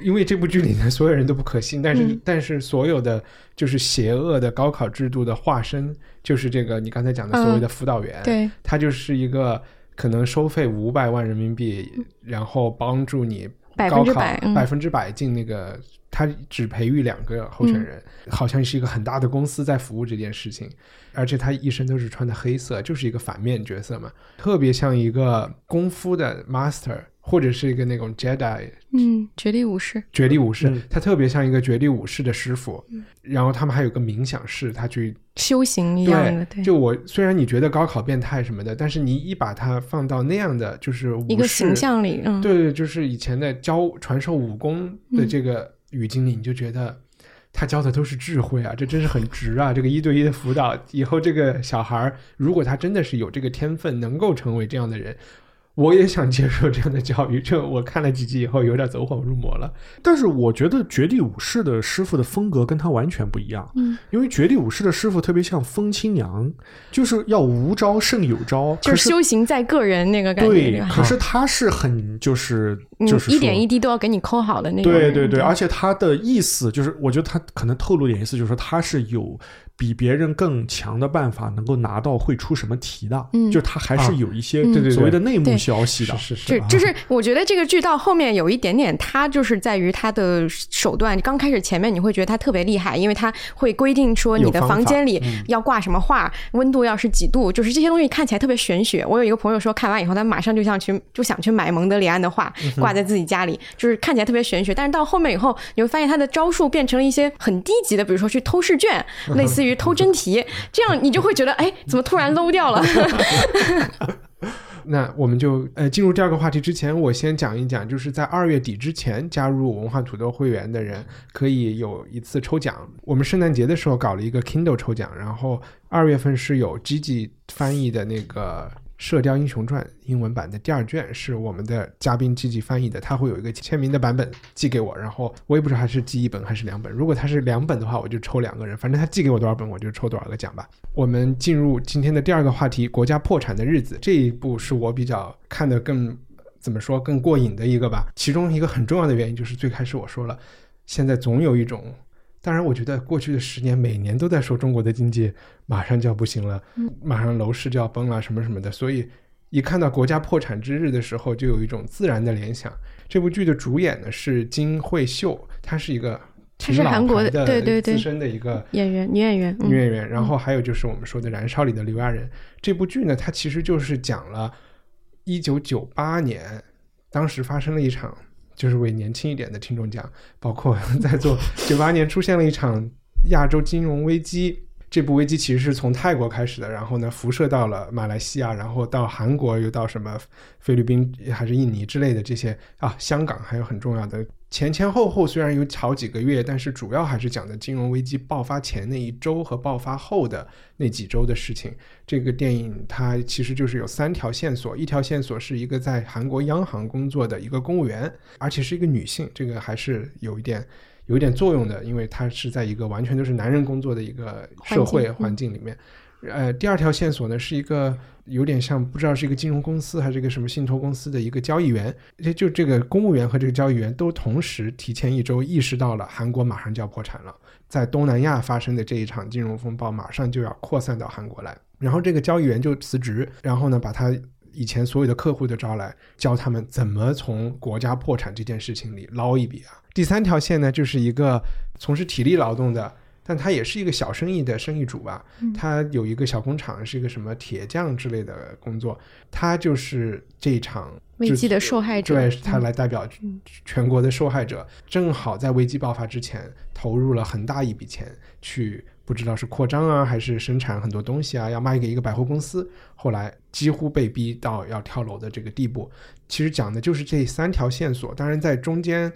因为这部剧里面所有人都不可信，但是、嗯但是所有的就是邪恶的高考制度的化身，就是这个你刚才讲的所谓的辅导员，嗯对，他就是一个可能收费五百万人民币，然后帮助你百高考分之百嗯。百分之百进那个。他只培育两个候选人，好像是一个很大的公司在服务这件事情，而且他一身都是穿的黑色，就是一个反面角色嘛，特别像一个功夫的 master 或者是一个那种 Jedi 嗯，绝地武士，绝地武士，嗯他特别像一个绝地武士的师傅。然后他们还有个冥想室，他去修行一样的，对，就我虽然你觉得高考变态什么的，但是你一把它放到那样的就是一个形象里，嗯，对对，就是以前的教传授武功的这个语境里，你就觉得他教的都是智慧啊，这真是很值啊！[laughs] 这个一对一的辅导，以后这个小孩儿，如果他真的是有这个天分，能够成为这样的人。我也想接受这样的教育，这我看了几集以后有点走火入魔了。但是我觉得绝地武士的师傅的风格跟他完全不一样，嗯，因为绝地武士的师傅特别像风清扬，就是要无招胜有招，就是修行在个人那个感觉，对，可是他是很就是嗯就是一点一滴都要给你抠好的那种，对对对，而且他的意思就是，我觉得他可能透露点意思，就是说他是有比别人更强的办法，能够拿到会出什么题的，嗯就他还是有一些所谓的内幕消息的。是是就就是我觉得这个剧到后面有一点点，他就是在于他的手段。刚开始前面你会觉得他特别厉害，因为他会规定说你的房间里要挂什么画，温度要是几度，就是这些东西看起来特别玄学。我有一个朋友说，看完以后他马上就想去就想去买蒙德里安的画挂在自己家里，就是看起来特别玄学。但是到后面以后，你会发现他的招数变成了一些很低级的，比如说去偷试卷，类似于偷真题，这样你就会觉得，哎，怎么突然 low 掉了？[laughs] 那我们就呃进入第二个话题之前，我先讲一讲，就是在二月底之前加入文化土豆会员的人可以有一次抽奖。我们圣诞节的时候搞了一个 Kindle 抽奖，然后二月份是有 Gigi 翻译的那个。《射雕英雄传》英文版的第二卷是我们的嘉宾积极翻译的，他会有一个签名的版本寄给我，然后我也不知道他是寄一本还是两本。如果他是两本的话，我就抽两个人，反正他寄给我多少本，我就抽多少个奖吧。我们进入今天的第二个话题：国家破产的日子。这一部是我比较看得更怎么说更过瘾的一个吧。其中一个很重要的原因就是最开始我说了，现在总有一种。当然，我觉得过去的十年每年都在说中国的经济马上就要不行了，马上楼市就要崩了，什么什么的。所以一看到国家破产之日的时候，就有一种自然的联想。这部剧的主演呢是金惠秀，她是一个她是挺老韩国的对对对资深的一个演员女演员，嗯女演员。然后还有就是我们说的《燃烧》里的刘亚仁。这部剧呢，它其实就是讲了一九九八年，当时发生了一场，就是为年轻一点的听众讲，包括 [laughs] 在座九八年出现了一场亚洲金融危机。这部危机其实是从泰国开始的，然后呢辐射到了马来西亚，然后到韩国，又到什么菲律宾还是印尼之类的这些啊，香港还有很重要的前前后后虽然有好几个月，但是主要还是讲的金融危机爆发前那一周和爆发后的那几周的事情。这个电影它其实就是有三条线索，一条线索是一个在韩国央行工作的一个公务员，而且是一个女性，这个还是有一点。有一点作用的，因为她是在一个完全都是男人工作的一个社会环境里面。呃，第二条线索呢是一个有点像不知道是一个金融公司还是一个什么信托公司的一个交易员，就就这个公务员和这个交易员都同时提前一周意识到了韩国马上就要破产了，在东南亚发生的这一场金融风暴马上就要扩散到韩国来，然后这个交易员就辞职，然后呢把他。以前所有的客户都招来，教他们怎么从国家破产这件事情里捞一笔啊。第三条线呢，就是一个从事体力劳动的，但他也是一个小生意的生意主吧。他有一个小工厂，是一个什么铁匠之类的工作。他就是这一场危机的受害者对他来代表全国的受害者，正好在危机爆发之前投入了很大一笔钱去。不知道是扩张啊，还是生产很多东西啊，要卖给一个百货公司，后来几乎被逼到要跳楼的这个地步。其实讲的就是这三条线索，当然在中间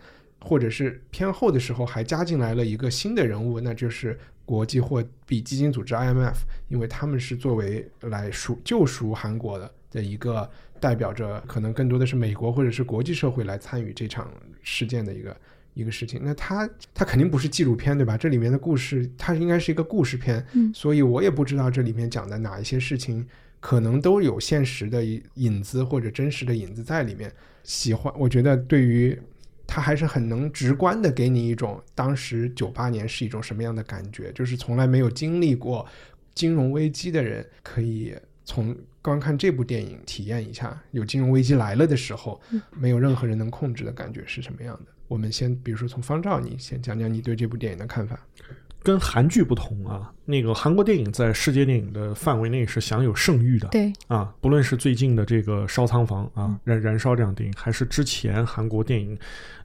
或者是偏后的时候，还加进来了一个新的人物，那就是国际货币基金组织 IMF，因为他们是作为来赎救赎韩国的的一个代表着，可能更多的是美国或者是国际社会来参与这场事件的一个。一个事情，那它它肯定不是纪录片，对吧？这里面的故事，它应该是一个故事片，嗯，所以我也不知道这里面讲的哪一些事情，可能都有现实的影子或者真实的影子在里面。喜欢，我觉得对于它还是很能直观的给你一种当时九八年是一种什么样的感觉，就是从来没有经历过金融危机的人，可以从观看这部电影体验一下，有金融危机来了的时候，没有任何人能控制的感觉是什么样的。我们先，比如说从方照，你先讲讲你对这部电影的看法。跟韩剧不同啊，那个韩国电影在世界电影的范围内是享有盛誉的。对啊，不论是最近的这个《烧仓房》啊，燃燃烧这样电影，还是之前韩国电影，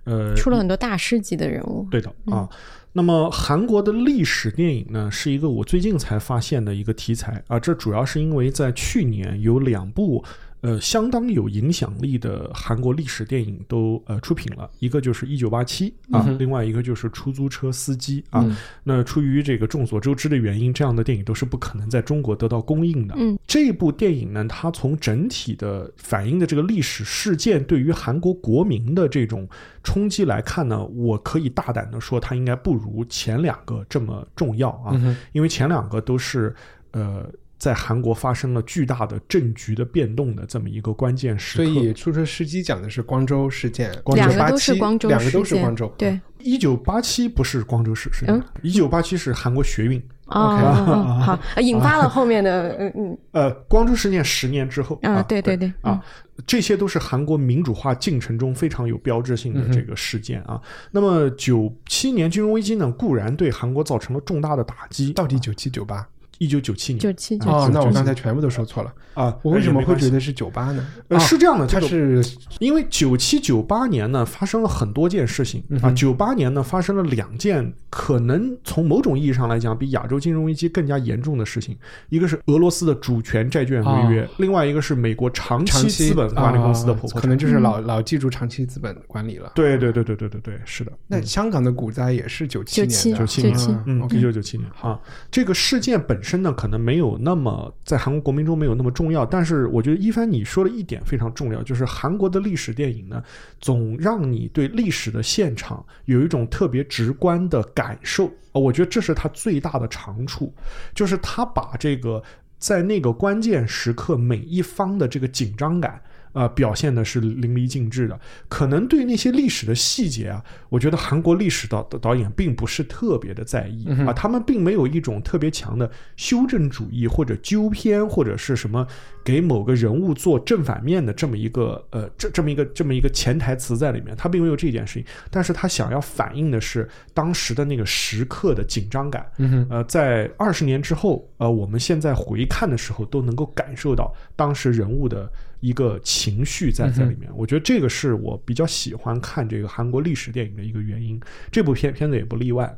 呃，出了很多大师级的人物。对的啊。那么韩国的历史电影呢，是一个我最近才发现的一个题材啊。这主要是因为在去年有两部。呃，相当有影响力的韩国历史电影都呃出品了，一个就是《一九八七》啊，另外一个就是《出租车司机》啊。那出于这个众所周知的原因，这样的电影都是不可能在中国得到公映的。嗯，这部电影呢，它从整体的反映的这个历史事件对于韩国国民的这种冲击来看呢，我可以大胆的说，它应该不如前两个这么重要啊，因为前两个都是呃。在韩国发生了巨大的政局的变动的这么一个关键时刻，所以出租车司机讲的是光州事件，两个都是光州，两个都是光州。对，一九八七不是光州事件，一九八七是韩国学运。OK，[laughs] 好，引发了后面的嗯嗯呃，光州事件十年之后啊，对对对啊，这些都是韩国民主化进程中非常有标志性的这个事件啊。那么九七年金融危机呢，固然对韩国造成了重大的打击。到底九七九八？一九九七年，九七哦，那我刚才全部都说错了啊！我为什么会觉得是九八呢？呃，是这样的，它是因为九七九八年呢发生了很多件事情啊。九八年呢发生了两件可能从某种意义上来讲比亚洲金融危机更加严重的事情，一个是俄罗斯的主权债券违约，另外一个是美国长期资本管理公司的破产，可能就是老老记住长期资本管理了。对对对对对对对，是的。那香港的股灾也是九七年，九七年，嗯，一九九七年啊。这个事件本身身呢，可能没有。那么在韩国国民中没有那么重要，但是我觉得一帆你说的一点非常重要，就是韩国的历史电影呢，总让你对历史的现场有一种特别直观的感受。我觉得这是它最大的长处，就是他把这个在那个关键时刻每一方的这个紧张感。啊，表现的是淋漓尽致的。可能对那些历史的细节啊，我觉得韩国历史导导演并不是特别的在意啊，他们并没有一种特别强的修正主义或者纠偏或者是什么给某个人物做正反面的这么一个呃这这么一个这么一个潜台词在里面，他并没有这件事情。但是他想要反映的是当时的那个时刻的紧张感。呃，在二十年之后，呃，我们现在回看的时候都能够感受到当时人物的。一个情绪在在里面，我觉得这个是我比较喜欢看这个韩国历史电影的一个原因。这部片片子也不例外。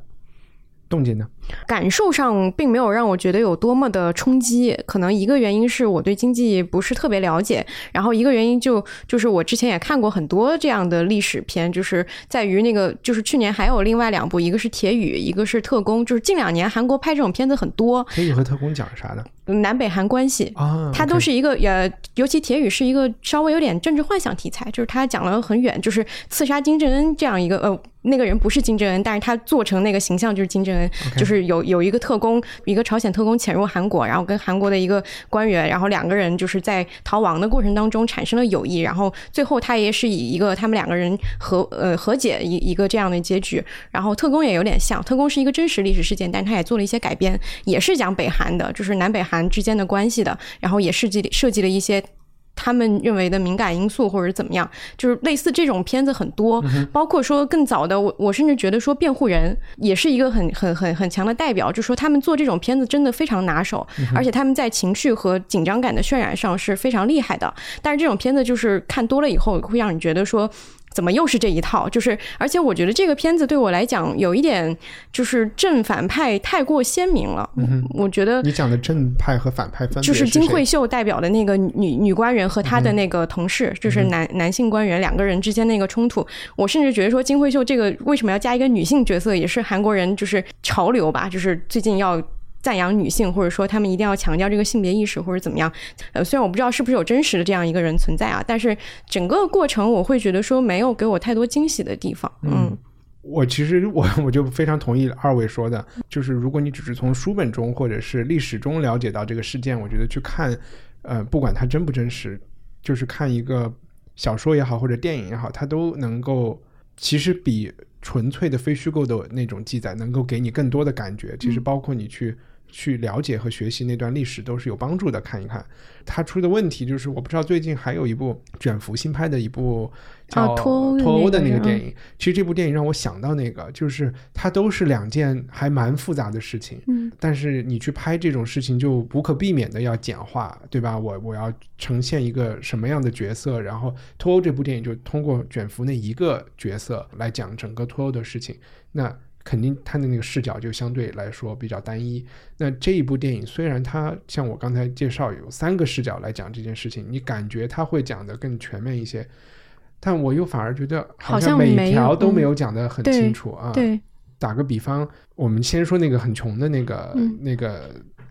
动静呢？感受上并没有让我觉得有多么的冲击。可能一个原因是我对经济不是特别了解，然后一个原因就就是我之前也看过很多这样的历史片，就是在于那个就是去年还有另外两部，一个是《铁雨》，一个是《特工》。就是近两年韩国拍这种片子很多。铁雨和特工讲啥的？南北韩关系啊，它都是一个呃，尤其《铁雨》是一个稍微有点政治幻想题材，就是它讲了很远，就是刺杀金正恩这样一个呃。那个人不是金正恩，但是他做成那个形象就是金正恩，就是有有一个特工，一个朝鲜特工潜入韩国，然后跟韩国的一个官员，然后两个人就是在逃亡的过程当中产生了友谊，然后最后他也是以一个他们两个人和呃和解一一个这样的结局。然后特工也有点像，特工是一个真实历史事件，但他也做了一些改编，也是讲北韩的，就是南北韩之间的关系的，然后也设计设计了一些。他们认为的敏感因素或者怎么样，就是类似这种片子很多，包括说更早的，我我甚至觉得说辩护人也是一个很很很很强的代表，就说他们做这种片子真的非常拿手，而且他们在情绪和紧张感的渲染上是非常厉害的。但是这种片子就是看多了以后会让你觉得说。怎么又是这一套？就是，而且我觉得这个片子对我来讲有一点就是正反派太过鲜明了。嗯我觉得你讲的正派和反派分就是金惠秀代表的那个女女官员和嗯她的那个同事，就是男男性官员两个人之间那个冲突。我甚至觉得说金惠秀这个为什么要加一个女性角色，也是韩国人就是潮流吧，就是最近要。赞扬女性，或者说他们一定要强调这个性别意识，或者怎么样？呃，虽然我不知道是不是有真实的这样一个人存在啊，但是整个过程我会觉得说没有给我太多惊喜的地方。嗯我其实我我就非常同意二位说的，就是如果你只是从书本中或者是历史中了解到这个事件，我觉得去看，呃，不管它真不真实，就是看一个小说也好或者电影也好，它都能够其实比纯粹的非虚构的那种记载能够给你更多的感觉。其实包括你去。去了解和学习那段历史都是有帮助的。看一看，他出的问题就是，我不知道最近还有一部卷福新拍的一部叫哦脱欧的脱欧的那个电影，其实这部电影让我想到那个，就是它都是两件还蛮复杂的事情，嗯，但是你去拍这种事情就不可避免的要简化，对吧？我我要呈现一个什么样的角色，然后脱欧这部电影就通过卷福那一个角色来讲整个脱欧的事情，那。肯定他的那个视角就相对来说比较单一。那这一部电影虽然它像我刚才介绍有三个视角来讲这件事情，你感觉他会讲的更全面一些，但我又反而觉得好像每条都没嗯有讲的很清楚啊。对，打个比方，我们先说那个很穷的那个、嗯那个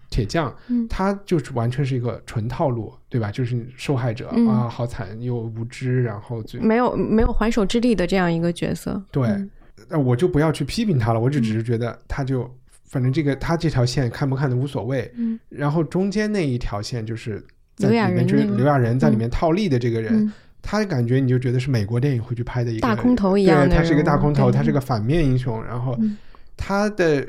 铁匠，嗯他就是完全是一个纯套路，对吧？就是受害者、嗯啊，好惨又无知，然后最没有没有还手之力的这样一个角色。对嗯，那我就不要去批评他了，我就只是觉得他就反正这个他这条线看不看的无所谓，嗯。然后中间那一条线就是在里面就是刘亚仁在里面套利的这个人。嗯。他感觉你就觉得是美国电影会去拍的一个大空头一样的对，他是一个大空头，他是个反面英雄，然后嗯。他的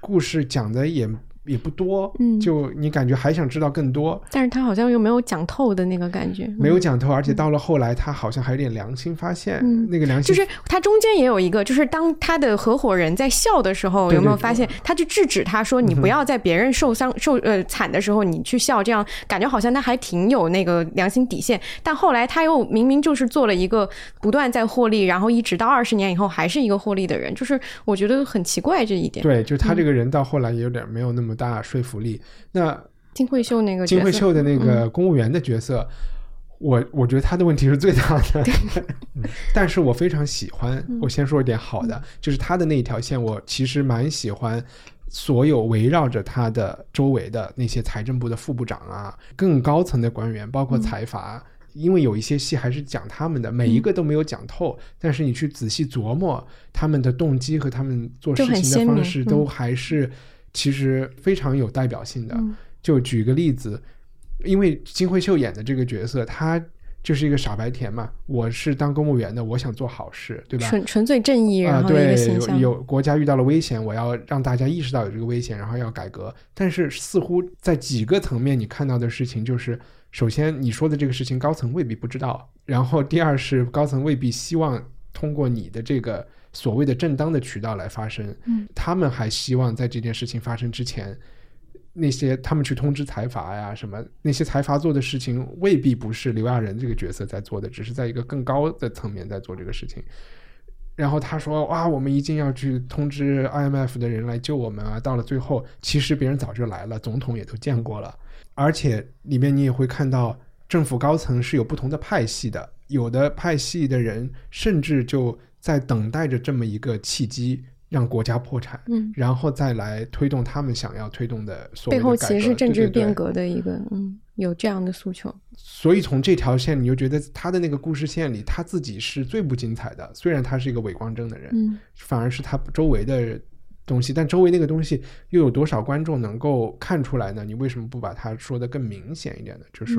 故事讲的也也不多，嗯。就你感觉还想知道更多，但是他好像又没有讲透的那个感觉，嗯没有讲透，而且到了后来，他好像还有点良心发现，嗯那个良心就是他中间也有一个，就是当他的合伙人在笑的时候，对对有没有发现他就制止他说：“你不要在别人受伤、受呃惨的时候你去笑，这样感觉好像他还挺有那个良心底线。”但后来他又明明就是做了一个不断在获利，然后一直到二十年以后还是一个获利的人，就是我觉得很奇怪这一点。对，就他这个人到后来也有点没有那么大说服力。那金惠秀那个金惠秀的那个公务员的角色，我我觉得他的问题是最大的，[laughs] 嗯但是我非常喜欢。我先说一点好的，就是他的那一条线，我其实蛮喜欢。所有围绕着他的周围的那些财政部的副部长啊，更高层的官员，包括财阀，因为有一些戏还是讲他们的，每一个都没有讲透。但是你去仔细琢磨他们的动机和他们做事情的方式，都嗯还是其实非常有代表性的。嗯就举个例子，因为金惠秀演的这个角色，他就是一个傻白甜嘛。我是当公务员的，我想做好事，对吧？纯纯粹正义，然啊、后的一个对，形象。有有国家遇到了危险，我要让大家意识到有这个危险，然后要改革。但是似乎在几个层面，你看到的事情就是，首先你说的这个事情，高层未必不知道；然后第二是高层未必希望通过你的这个所谓的正当的渠道来发生，嗯，他们还希望在这件事情发生之前。那些他们去通知财阀呀，什么那些财阀做的事情未必不是刘亚仁这个角色在做的，只是在一个更高的层面在做这个事情。然后他说：“哇，我们一定要去通知 IMF 的人来救我们啊！”到了最后，其实别人早就来了，总统也都见过了，而且里面你也会看到政府高层是有不同的派系的，有的派系的人甚至就在等待着这么一个契机，让国家破产，嗯，然后再来推动他们想要推动的所谓背后的改革其实是政治变革的一个，嗯，有这样的诉求。所以从这条线，你就觉得他的那个故事线里，他自己是最不精彩的。虽然他是一个伪光正的人，嗯反而是他周围的东西，但周围那个东西又有多少观众能够看出来呢？你为什么不把它说的更明显一点呢？就是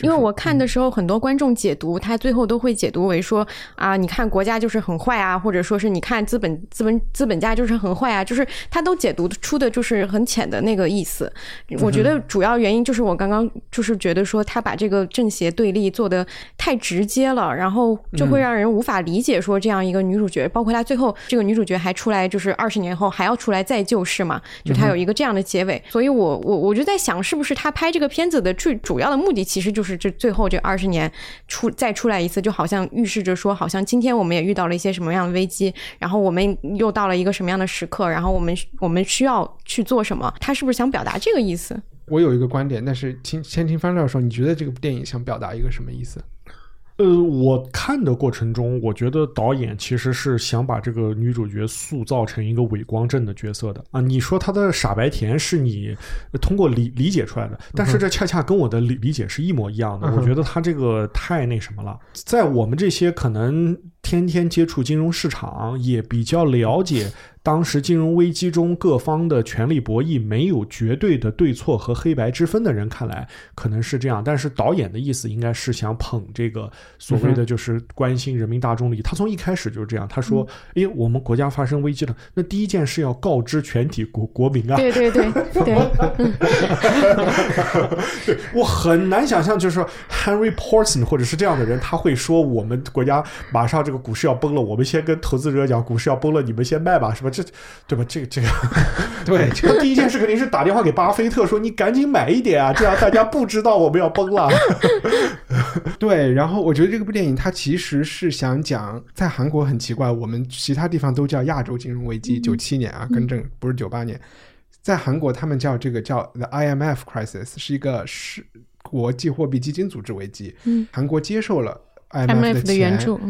因为我看的时候，很多观众解读，他最后都会解读为说啊，你看国家就是很坏啊，或者说是你看资本资本资本家就是很坏啊，就是他都解读出的就是很浅的那个意思。我觉得主要原因就是我刚刚就是觉得说他把这个正邪对立做的太直接了，然后就会让人无法理解说这样一个女主角，包括她最后这个女主角还出来，就是二十年后还要出来再救世嘛，就他有一个这样的结尾。所以我我我就在想，是不是他拍这个片子的最主要的目的，其实就是这最后这二十年出再出来一次，就好像预示着说，好像今天我们也遇到了一些什么样的危机，然后我们又到了一个什么样的时刻，然后我们我们需要去做什么？他是不是想表达这个意思？我有一个观点，但是听先听方教授，你觉得这个电影想表达一个什么意思？呃，我看的过程中，我觉得导演其实是想把这个女主角塑造成一个伪光正的角色的啊。你说她的傻白甜是你通过理理解出来的，但是这恰恰跟我的理理解是一模一样的。我觉得她这个太那什么了，在我们这些可能天天接触金融市场，也比较了解。当时金融危机中各方的权力博弈没有绝对的对错和黑白之分的人看来可能是这样，但是导演的意思应该是想捧这个所谓的就是关心人民大众利益。他从一开始就是这样，他说：“诶，我们国家发生危机了，那第一件事要告知全体国国民啊。”对对对对。对 [laughs] 我很难想象，就是说 Henry Porson 或者是这样的人，他会说我们国家马上这个股市要崩了，我们先跟投资者讲股市要崩了，你们先卖吧，是吧？这对吧？这个这个，[laughs] 对，他第一件事肯定是打电话给巴菲特说：“你赶紧买一点啊，这样大家不知道我们要崩了。[laughs] ”对，然后我觉得这部电影它其实是想讲，在韩国很奇怪，我们其他地方都叫亚洲金融危机，九七年啊，更正不是九八年，在韩国他们叫这个叫 The IMF crisis，是一个是国际货币基金组织危机。嗯，韩国接受了 IMF 的援助。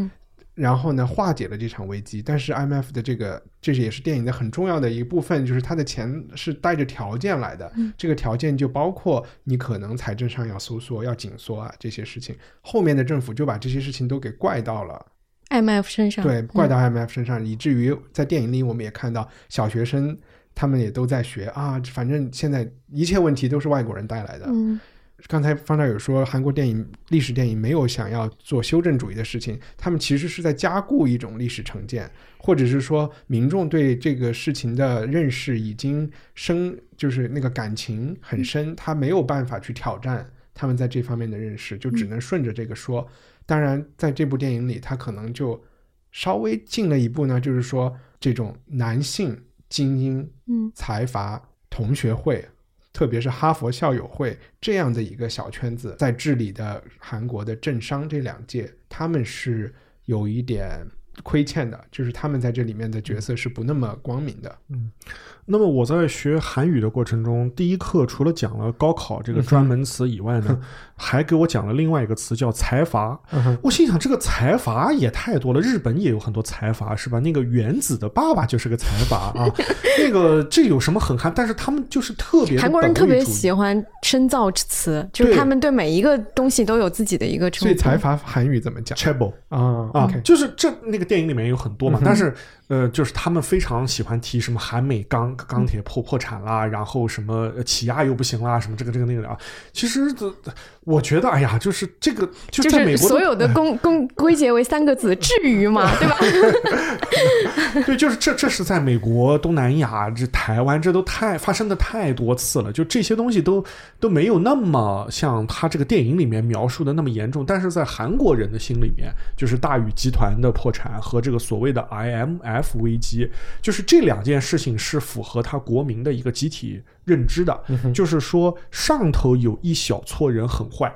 然后呢，化解了这场危机。但是 IMF 的这个，这是也是电影的很重要的一部分，就是它的钱是带着条件来的。这个条件就包括你可能财政上要收缩、要紧缩啊这些事情。后面的政府就把这些事情都给怪到了 IMF 身上，对，怪到 IMF 身上，以至于在电影里我们也看到小学生他们也都在学啊，反正现在一切问题都是外国人带来的。刚才方大有说，韩国电影历史电影没有想要做修正主义的事情，他们其实是在加固一种历史成见，或者是说民众对这个事情的认识已经深，就是那个感情很深，他没有办法去挑战他们在这方面的认识，就只能顺着这个说。当然，在这部电影里，他可能就稍微进了一步呢，就是说这种男性精英、嗯，财阀、同学会。特别是哈佛校友会这样的一个小圈子，在治理的韩国的政商这两界，他们是有一点亏欠的，就是他们在这里面的角色是不那么光明的。嗯。那么我在学韩语的过程中，第一课除了讲了高考这个专门词以外呢，还给我讲了另外一个词叫财阀。我心想，这个财阀也太多了，日本也有很多财阀是吧？那个原子的爸爸就是个财阀啊。[laughs] 那个这有什么很憨？但是他们就是特别韩国人特别喜欢深造词，就是他们对每一个东西都有自己的一个称呼。所以财阀韩语怎么讲 c h a b l e 啊啊，就是这那个电影里面有很多嘛，但是。呃，就是他们非常喜欢提什么韩美钢钢铁破破产啦，然后什么起亚又不行啦，什么这个这个那个的啊。其实这我觉得，哎呀，就是这个就在美国所有的公公归结为三个字，至于吗？[laughs] 对吧？[laughs] 对，就是这这是在美国、东南亚、这台湾，这都太发生的太多次了。就这些东西都都没有那么像他这个电影里面描述的那么严重，但是在韩国人的心里面，就是大宇集团的破产和这个所谓的 IMF。F 危机就是这两件事情是符合他国民的一个集体认知的，就是说上头有一小撮人很坏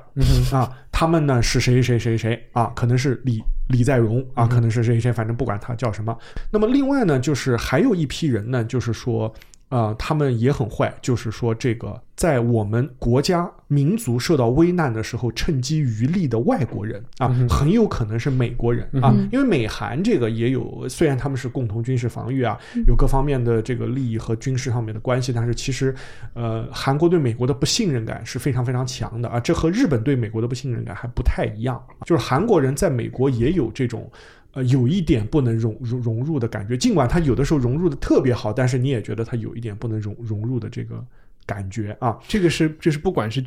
啊，他们呢是谁谁谁谁啊，可能是李李在镕啊，可能是谁谁，反正不管他叫什么。那么另外呢，就是还有一批人呢，就是说。啊，他们也很坏，就是说，这个在我们国家民族受到危难的时候，趁机渔利的外国人啊，很有可能是美国人啊，因为美韩这个也有，虽然他们是共同军事防御啊，有各方面的这个利益和军事上面的关系，但是其实，呃，韩国对美国的不信任感是非常非常强的啊，这和日本对美国的不信任感还不太一样，就是韩国人在美国也有这种。呃，有一点不能融融融入的感觉，尽管他有的时候融入的特别好，但是你也觉得他有一点不能融融入的这个感觉啊。这个是就是不管是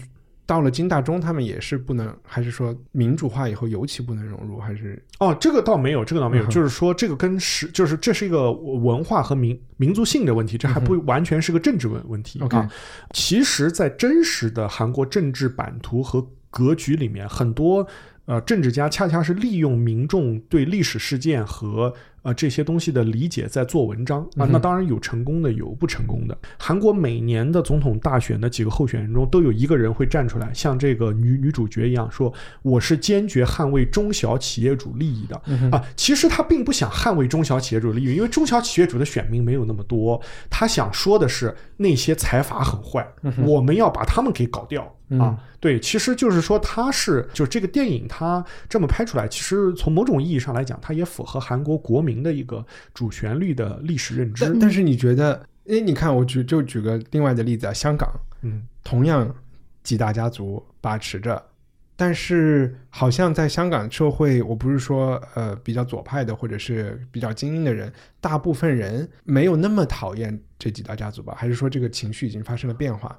到了金大中，他们也是不能，还是说民主化以后尤其不能融入，还是哦，这个倒没有，这个倒没有，就是说这个跟是就是这是一个文化和民民族性的问题，这还不完全是个政治问问题啊。其实，在真实的韩国政治版图和格局里面，很多。呃，政治家恰恰是利用民众对历史事件和呃这些东西的理解在做文章啊。那当然有成功的，有不成功的。韩国每年的总统大选的几个候选人中，都有一个人会站出来，像这个女女主角一样说：“我是坚决捍卫中小企业主利益的。”啊，其实他并不想捍卫中小企业主利益，因为中小企业主的选民没有那么多。他想说的是，那些财阀很坏，我们要把他们给搞掉啊。对，其实就是说，它是就这个电影，它这么拍出来，其实从某种意义上来讲，它也符合韩国国民的一个主旋律的历史认知。但但是你觉得，哎，你看，我举就举个另外的例子啊，香港，嗯，同样几大家族把持着，但是好像在香港社会，我不是说呃比较左派的或者是比较精英的人，大部分人没有那么讨厌这几大家族吧？还是说这个情绪已经发生了变化？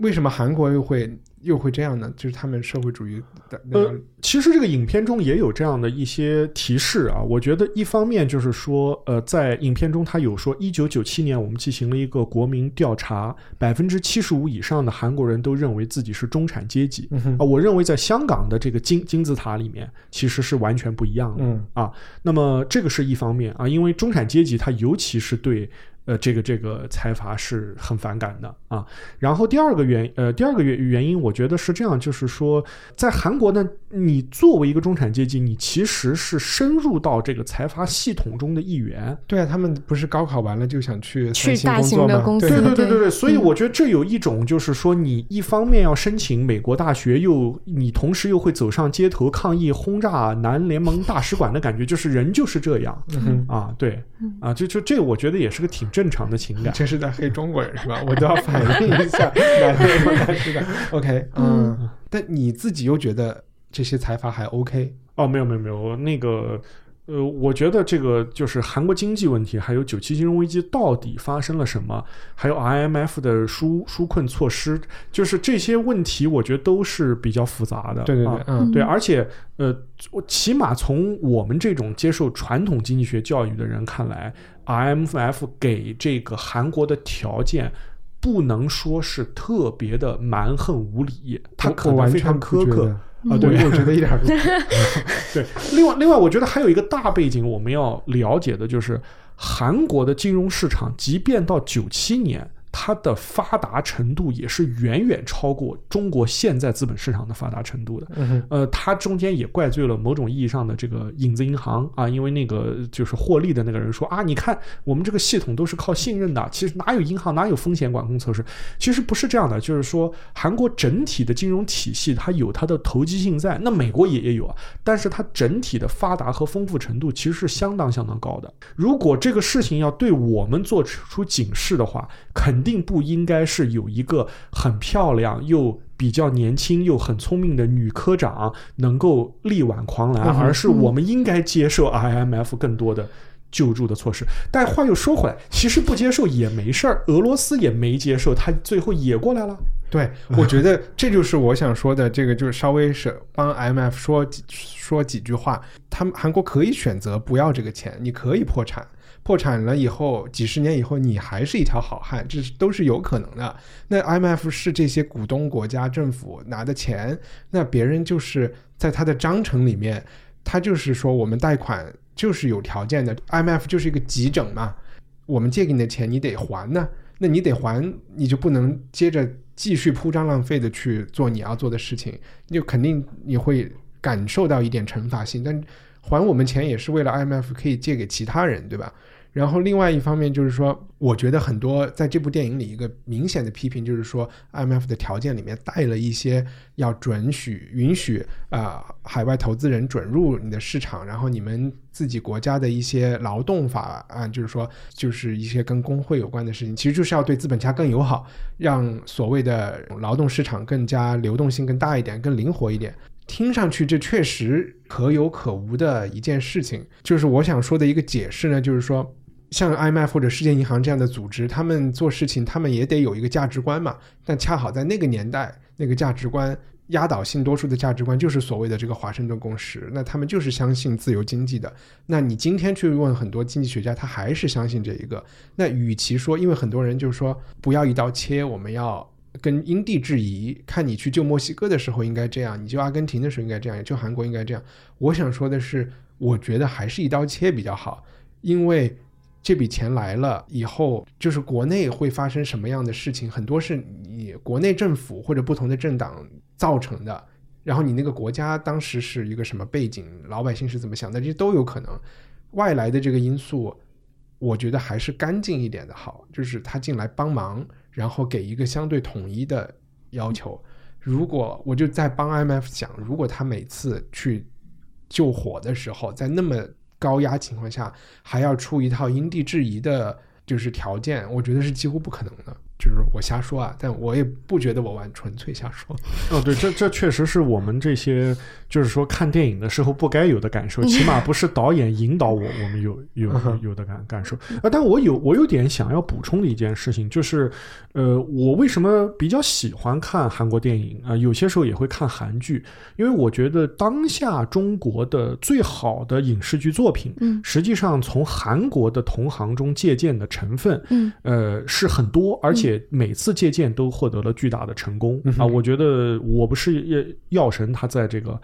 为什么韩国又会又会这样呢？就是他们社会主义的那呃，其实这个影片中也有这样的一些提示啊。我觉得一方面就是说，呃，在影片中他有说，一九九七年我们进行了一个国民调查，百分之七十五以上的韩国人都认为自己是中产阶级啊。我认为在香港的这个金金字塔里面，其实是完全不一样的嗯啊。那么这个是一方面啊，因为中产阶级他尤其是对。呃，这个这个财阀是很反感的啊。然后第二个原呃第二个原原因，我觉得是这样，就是说，在韩国呢，你作为一个中产阶级，你其实是深入到这个财阀系统中的一员。对啊，他们不是高考完了就想去去大型工作吗？的公司对对对对对所以嗯我觉得这有一种就是说，你一方面要申请美国大学，又你同时又会走上街头抗议轰炸南联盟大使馆的感觉，就是人就是这样嗯，啊，对啊，就就这我觉得也是个挺正常的情感。这是在黑中国人是吧？[laughs] 我都要反映一下南联盟大使馆。[laughs] OK，嗯，但你自己又觉得这些财阀还 OK？哦，没有没有没有，那个呃，我觉得这个就是韩国经济问题，还有九七金融危机到底发生了什么，还有 IMF 的纾纾困措施，就是这些问题，我觉得都是比较复杂的。对对对啊，嗯对，而且呃，我起码从我们这种接受传统经济学教育的人看来，IMF 给这个韩国的条件。不能说是特别的蛮横无理，他可能非常苛刻啊。对，我觉得一点儿不 [laughs] 对，另外另外，我觉得还有一个大背景我们要了解的就是，韩国的金融市场，即便到九七年，它的发达程度也是远远超过中国现在资本市场的发达程度的。呃，它中间也怪罪了某种意义上的这个影子银行啊，因为那个就是获利的那个人说啊，你看我们这个系统都是靠信任的，其实哪有银行哪有风险管控措施？其实不是这样的，就是说韩国整体的金融体系它有它的投机性在，那美国也也有啊，但是它整体的发达和丰富程度其实是相当相当高的。如果这个事情要对我们做出警示的话，肯定不应该是有一个很漂亮又比较年轻又很聪明的女科长能够力挽狂澜，而是我们应该接受 IMF 更多的。救助的措施，但话又说回来，其实不接受也没事儿，俄罗斯也没接受，他最后也过来了。对，我觉得 [laughs] 这就是我想说的，这个就是稍微是帮 IMF 说几说几句话。他们韩国可以选择不要这个钱，你可以破产，破产了以后几十年以后你还是一条好汉，这都是有可能的。那 IMF 是这些股东国家政府拿的钱，那别人就是在他的章程里面，他就是说我们贷款就是有条件的，IMF 就是一个急诊嘛，我们借给你的钱你得还呢，那你得还，你就不能接着继续铺张浪费的去做你要做的事情，就肯定你会感受到一点惩罚性。但还我们钱也是为了 IMF 可以借给其他人，对吧？然后另外一方面就是说，我觉得很多在这部电影里一个明显的批评就是说，IMF 的条件里面带了一些要准许、允许啊、海外投资人准入你的市场，然后你们自己国家的一些劳动法案，就是说就是一些跟工会有关的事情，其实就是要对资本家更友好，让所谓的劳动市场更加流动性更大一点、更灵活一点。听上去这确实可有可无的一件事情，就是我想说的一个解释呢，就是说，像 IMF 或者世界银行这样的组织，他们做事情，他们也得有一个价值观嘛。但恰好在那个年代，那个价值观压倒性多数的价值观就是所谓的这个华盛顿共识，那他们就是相信自由经济的。那你今天去问很多经济学家，他还是相信这一个。那与其说，因为很多人就说不要一刀切，我们要。跟因地制宜，看你去救墨西哥的时候应该这样，你救阿根廷的时候应该这样，救韩国应该这样。我想说的是，我觉得还是一刀切比较好。因为这笔钱来了以后，就是国内会发生什么样的事情，很多是你国内政府或者不同的政党造成的。然后你那个国家当时是一个什么背景，老百姓是怎么想的，这些都有可能。外来的这个因素，我觉得还是干净一点的好，就是他进来帮忙，然后给一个相对统一的要求。如果我就在帮 IMF 想，如果他每次去救火的时候，在那么高压情况下，还要出一套因地制宜的，就是条件，我觉得是几乎不可能的。就是我瞎说啊，但我也不觉得我完纯粹瞎说。哦，对，这这确实是我们这些就是说看电影的时候不该有的感受，[laughs] 起码不是导演引导我，我们有有有的感感受。啊，但我有我有点想要补充的一件事情，就是呃，我为什么比较喜欢看韩国电影啊？有些时候也会看韩剧，因为我觉得当下中国的最好的影视剧作品，嗯，实际上从韩国的同行中借鉴的成分，嗯，呃，是很多，而且。每次借鉴都获得了巨大的成功啊！我觉得我不是药神，他在这个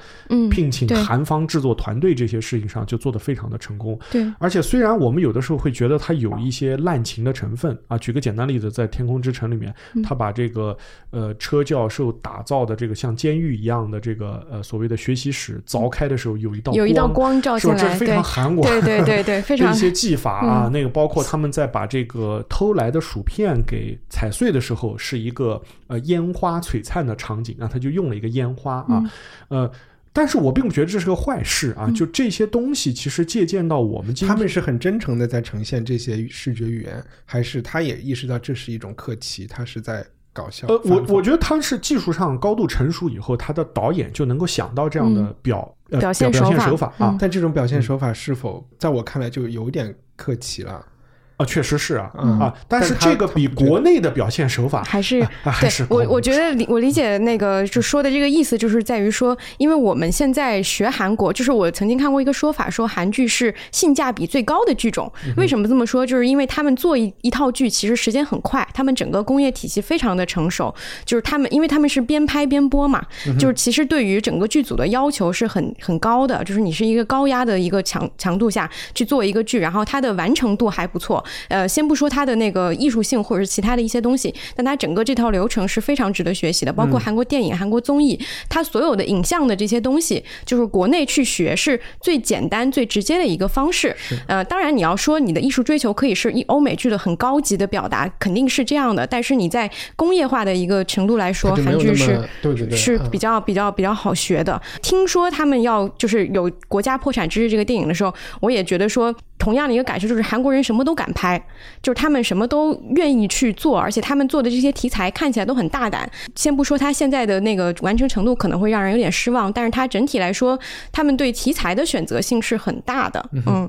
聘请韩方制作团队这些事情上就做得非常的成功。对，而且虽然我们有的时候会觉得它有一些滥情的成分啊，举个简单例子，在《天空之城》里面，他把这个呃车教授打造的这个像监狱一样的这个呃所谓的学习室凿开的时候，有一道有一道光照进来，这非常韩国，对对对对，[laughs] 非常一些技法啊，那个包括他们在把这个偷来的薯片给。踩碎的时候是一个呃烟花璀璨的场景啊，他就用了一个烟花啊，呃，但是我并不觉得这是个坏事啊，就这些东西其实借鉴到我们，他们是很真诚的在呈现这些视觉语言，还是他也意识到这是一种客气，他是在搞笑？呃，我我觉得他是技术上高度成熟以后，他的导演就能够想到这样的表呃表现手法。啊，但这种表现手法是否在我看来就有点客气了？啊，确实是啊，啊，但是这个比国内的表现手法还是还是我我觉得理我理解那个就说的这个意思，就是在于说，因为我们现在学韩国，就是我曾经看过一个说法，说韩剧是性价比最高的剧种。为什么这么说？就是因为他们做一一套剧，其实时间很快，他们整个工业体系非常的成熟，就是他们因为他们是边拍边播嘛，就是其实对于整个剧组的要求是很很高的，就是你是一个高压的一个强强度下去做一个剧，然后它的完成度还不错。呃，先不说它的那个艺术性或者是其他的一些东西，但它整个这套流程是非常值得学习的。包括韩国电影、韩国综艺，它所有的影像的这些东西，就是国内去学是最简单、最直接的一个方式。呃，当然你要说你的艺术追求可以是一欧美剧的很高级的表达，肯定是这样的。但是你在工业化的一个程度来说，韩剧是是比较比较比较好学的。听说他们要就是有国家破产之日这个电影的时候，我也觉得说。同样的一个感受就是韩国人什么都敢拍，就是他们什么都愿意去做，而且他们做的这些题材看起来都很大胆。先不说他现在的那个完成程度可能会让人有点失望，但是他整体来说，他们对题材的选择性是很大的。嗯。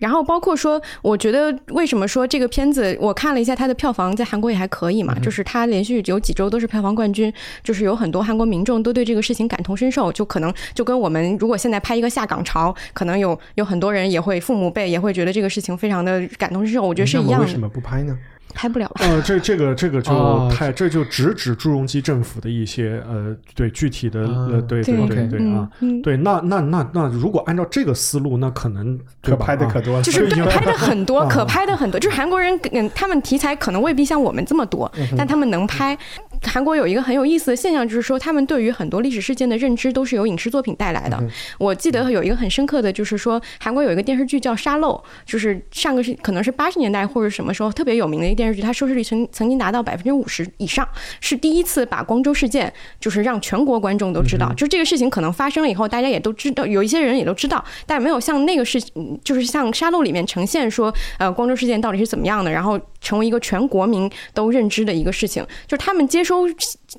然后包括说，我觉得为什么说这个片子，我看了一下它的票房在韩国也还可以嘛，就是它连续有几周都是票房冠军，就是有很多韩国民众都对这个事情感同身受，就可能就跟我们如果现在拍一个下岗潮，可能有有很多人也会父母辈也会觉得这个事情非常的感同身受，我觉得是一样的。为什么不拍呢？拍不了吧？呃，这这个这个就太这就直指朱镕基政府的一些呃，对具体的呃，对对对对啊，对那那那那如果按照这个思路，那可能可拍的可多了，就是拍的很多，[laughs] 可拍的很多，就是韩国人嗯，他们题材可能未必像我们这么多，但他们能拍。韩国有一个很有意思的现象，就是说他们对于很多历史事件的认知都是由影视作品带来的。我记得有一个很深刻的就是说，韩国有一个电视剧叫《沙漏》，就是上个是可能是八十年代或者什么时候特别有名的一个电视剧，它收视率曾曾经达到百分之五十以上，是第一次把光州事件就是让全国观众都知道，就这个事情可能发生了以后，大家也都知道，有一些人也都知道，但没有像那个事，就是像《沙漏》里面呈现说，呃，光州事件到底是怎么样的，然后成为一个全国民都认知的一个事情，就是他们接收。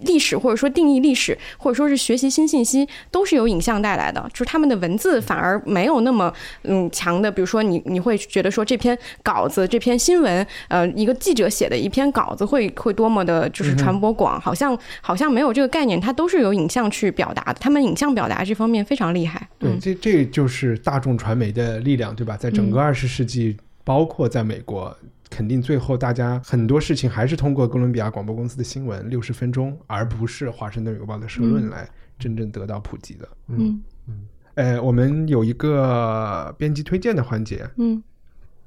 历史或者说定义历史，或者说是学习新信息，都是由影像带来的。就是他们的文字反而没有那么嗯强的。比如说你你会觉得说这篇稿子、这篇新闻，呃，一个记者写的一篇稿子会会多么的就是传播广，好像好像没有这个概念。它都是由影像去表达的。他们影像表达这方面非常厉害。对，这这就是大众传媒的力量，对吧？在整个二十世纪，包括在美国。肯定最后大家很多事情还是通过哥伦比亚广播公司的新闻六十分钟，而不是华盛顿邮报的社论来真正得到普及的。嗯嗯，呃，我们有一个编辑推荐的环节。嗯，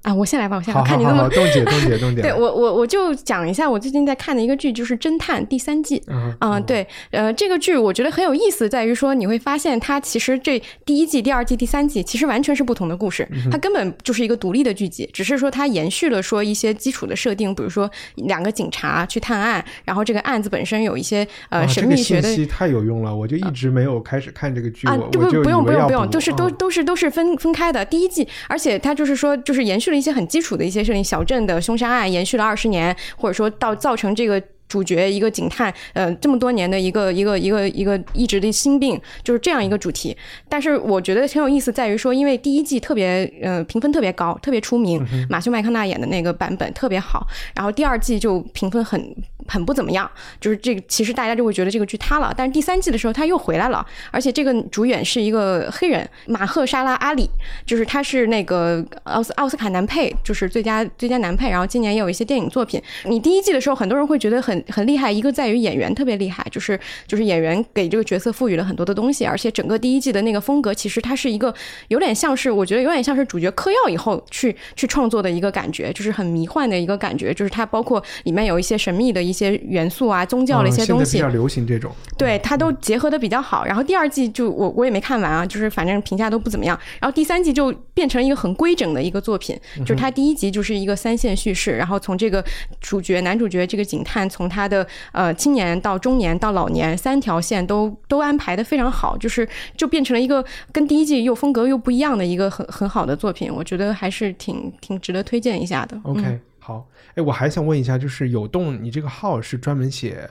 啊，我先来吧，我先来看你那么冻结，冻结，冻结。[laughs] 对我我我就讲一下我最近在看的一个剧，就是《侦探》第三季。嗯嗯，对，呃，这个剧我觉得很有意思，在于说你会发现它其实这第一季、第二季、第三季其实完全是不同的故事，嗯它根本就是一个独立的剧集，只是说它延续了说一些基础的设定，比如说两个警察去探案，然后这个案子本身有一些呃啊神秘学的信息太有用了，我就一直没有开始看这个剧，啊不不用不用不用，补都是都嗯都是都是分分开的。第一季，而且它就是说，就是延续一些很基础的一些设定，小镇的凶杀案延续了二十年，或者说到造成这个。主角一个警探，呃，这么多年的一个一个一个一个一直的心病，就是这样一个主题。但是我觉得挺有意思，在于说，因为第一季特别呃评分特别高，特别出名，马修麦康纳演的那个版本特别好，然后第二季就评分很很不怎么样，就是这个其实大家就会觉得这个剧塌了。但是第三季的时候他又回来了，而且这个主演是一个黑人马赫沙拉阿里，就是他是那个奥斯奥斯卡男配，就是最佳最佳男配，然后今年也有一些电影作品。你第一季的时候，很多人会觉得很很很厉害，一个在于演员特别厉害，就是就是演员给这个角色赋予了很多的东西，而且整个第一季的那个风格，其实它是一个有点像是我觉得有点像是主角嗑药以后去去创作的一个感觉，就是很迷幻的一个感觉，就是它包括里面有一些神秘的一些元素啊，宗教的一些东西。嗯比较流行这种，对，它都结合的比较好。然后第二季就我我也没看完啊，就是反正评价都不怎么样。然后第三季就变成一个很规整的一个作品，就是它第一集就是一个三线叙事，然后从这个主角男主角这个警探从他的呃青年到中年到老年三条线都都安排的非常好，就是就变成了一个跟第一季又风格又不一样的一个很很好的作品，我觉得还是挺挺值得推荐一下的。OK，、嗯好，哎，我还想问一下，就是有动，你这个号是专门写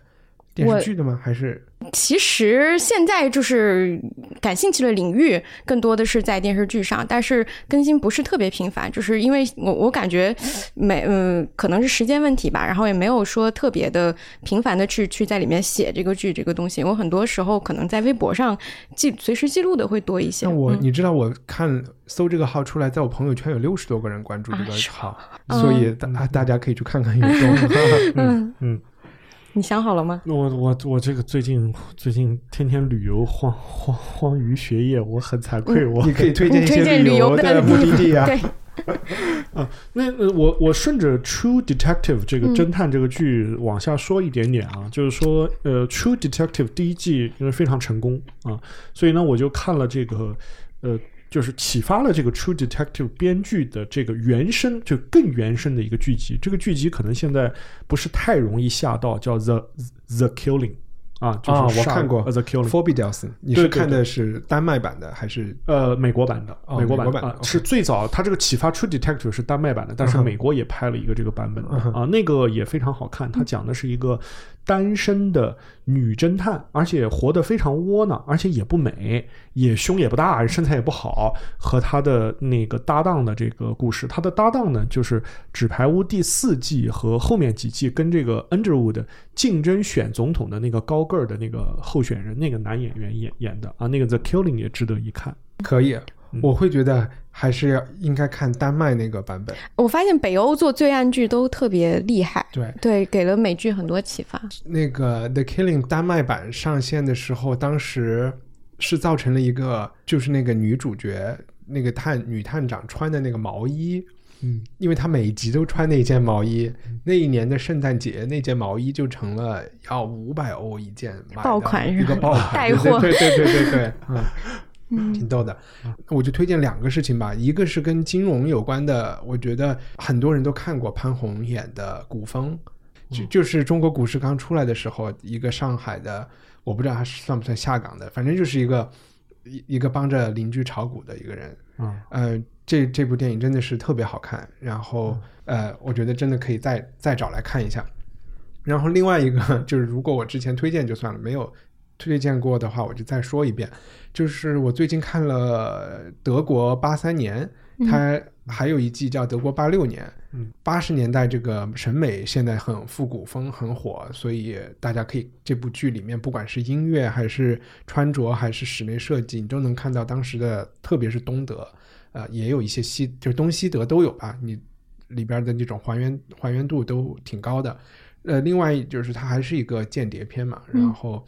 电视剧的吗？还是其实现在就是感兴趣的领域更多的是在电视剧上，但是更新不是特别频繁，就是因为我我感觉没嗯、可能是时间问题吧，然后也没有说特别的频繁的去去在里面写这个剧这个东西，我很多时候可能在微博上记随时记录的会多一些。那我、嗯你知道我看搜这个号出来，在我朋友圈有六十多个人关注这个号，吗所以大、大家可以去看看有动。[laughs] 嗯嗯，你想好了吗？我我我这个最近最近天天旅游荒荒荒于学业，我很惭愧，我你可以推荐一些推荐旅游游的的目的地啊。对，[laughs] 那呃我我顺着《True Detective》这个嗯侦探这个剧往下说一点点啊，就是说呃，《True Detective》第一季因为非常成功啊，所以呢我就看了这个呃。就是启发了这个《True Detective》编剧的这个原声，就更原声的一个剧集。这个剧集可能现在不是太容易下到，叫《The The Killing》啊，就是啊，我看过呃《The Killing》。Forbidelson，你是看的是丹麦版的还是？呃，美国版的，哦美国版的是最早，它这个启发 True Detective 是丹麦版的，但是美国也拍了一个这个版本的嗯啊，那个也非常好看。它讲的是一个单身的女侦探，而且活得非常窝囊，而且也不美，也胸也不大，身材也不好，和她的那个搭档的这个故事。她的搭档呢，就是《纸牌屋》第四季和后面几季跟这个 Underwood 竞争选总统的那个高个儿的那个候选人，那个男演员演演的啊，那个 The Killing 也值得一看。可以，我会觉得还是要应该看丹麦那个版本。我发现北欧做罪案剧都特别厉害，对，对，给了美剧很多启发。那个《The Killing》丹麦版上线的时候，当时是造成了一个，就是那个女主角那个探女探长穿的那个毛衣，嗯，因为她每一集都穿那件毛衣，那一年的圣诞节那件毛衣就成了要五百欧一件爆款是吧一个爆款，带货对对对对对对，嗯。嗯挺逗的，我就推荐两个事情吧，一个是跟金融有关的，我觉得很多人都看过潘虹演的《古风》，就就是中国股市刚出来的时候，一个上海的，我不知道他算不算下岗的，反正就是一个一一个帮着邻居炒股的一个人。嗯，呃，这这部电影真的是特别好看，然后呃，我觉得真的可以再再找来看一下。然后另外一个 [laughs] 就是，如果我之前推荐就算了，没有推荐过的话，我就再说一遍。就是我最近看了德国八三年，它还有一季叫德国八六年。嗯，八十年代这个审美现在很复古风，很火，所以大家可以这部剧里面，不管是音乐还是穿着还是室内设计，你都能看到当时的，特别是东德，呃，也有一些西，就是东西德都有吧，你里边的那种还原还原度都挺高的。呃，另外就是它还是一个间谍片嘛，然后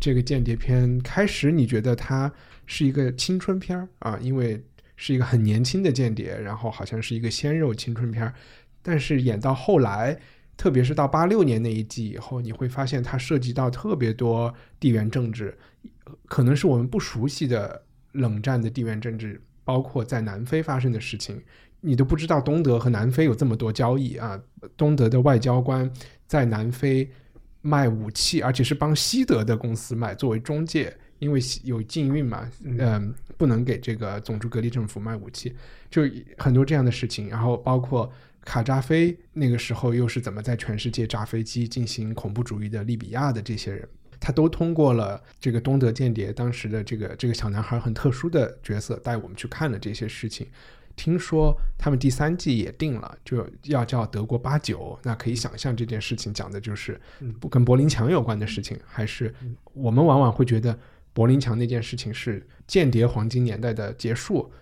这个间谍片开始你觉得它是一个青春片儿啊，因为是一个很年轻的间谍，然后好像是一个鲜肉青春片儿，但是演到后来，特别是到八六年那一季以后，你会发现它涉及到特别多地缘政治，可能是我们不熟悉的冷战的地缘政治，包括在南非发生的事情，你都不知道东德和南非有这么多交易啊！东德的外交官在南非卖武器，而且是帮西德的公司卖，作为中介，因为有禁运嘛，嗯，不能给这个种族隔离政府卖武器，就很多这样的事情。然后包括卡扎菲那个时候又是怎么在全世界炸飞机进行恐怖主义的利比亚的这些人。他都通过了这个东德间谍当时的这个这个小男孩很特殊的角色带我们去看了这些事情。听说他们第三季也定了，就要叫德国八九。那可以想象这件事情讲的就是不跟柏林墙有关的事情，还是我们往往会觉得柏林墙那件事情是间谍黄金年代的结束，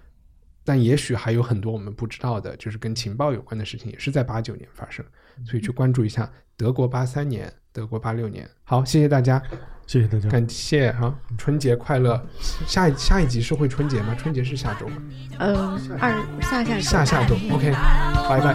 但也许还有很多我们不知道的，就是跟情报有关的事情也是在八九年发生。所以去关注一下德国八三年。德国八六年，好，谢谢大家，谢谢大家，感谢啊，春节快乐！下一下一集是会春节吗？春节是下周吗？呃，二下下下下周，OK，拜拜。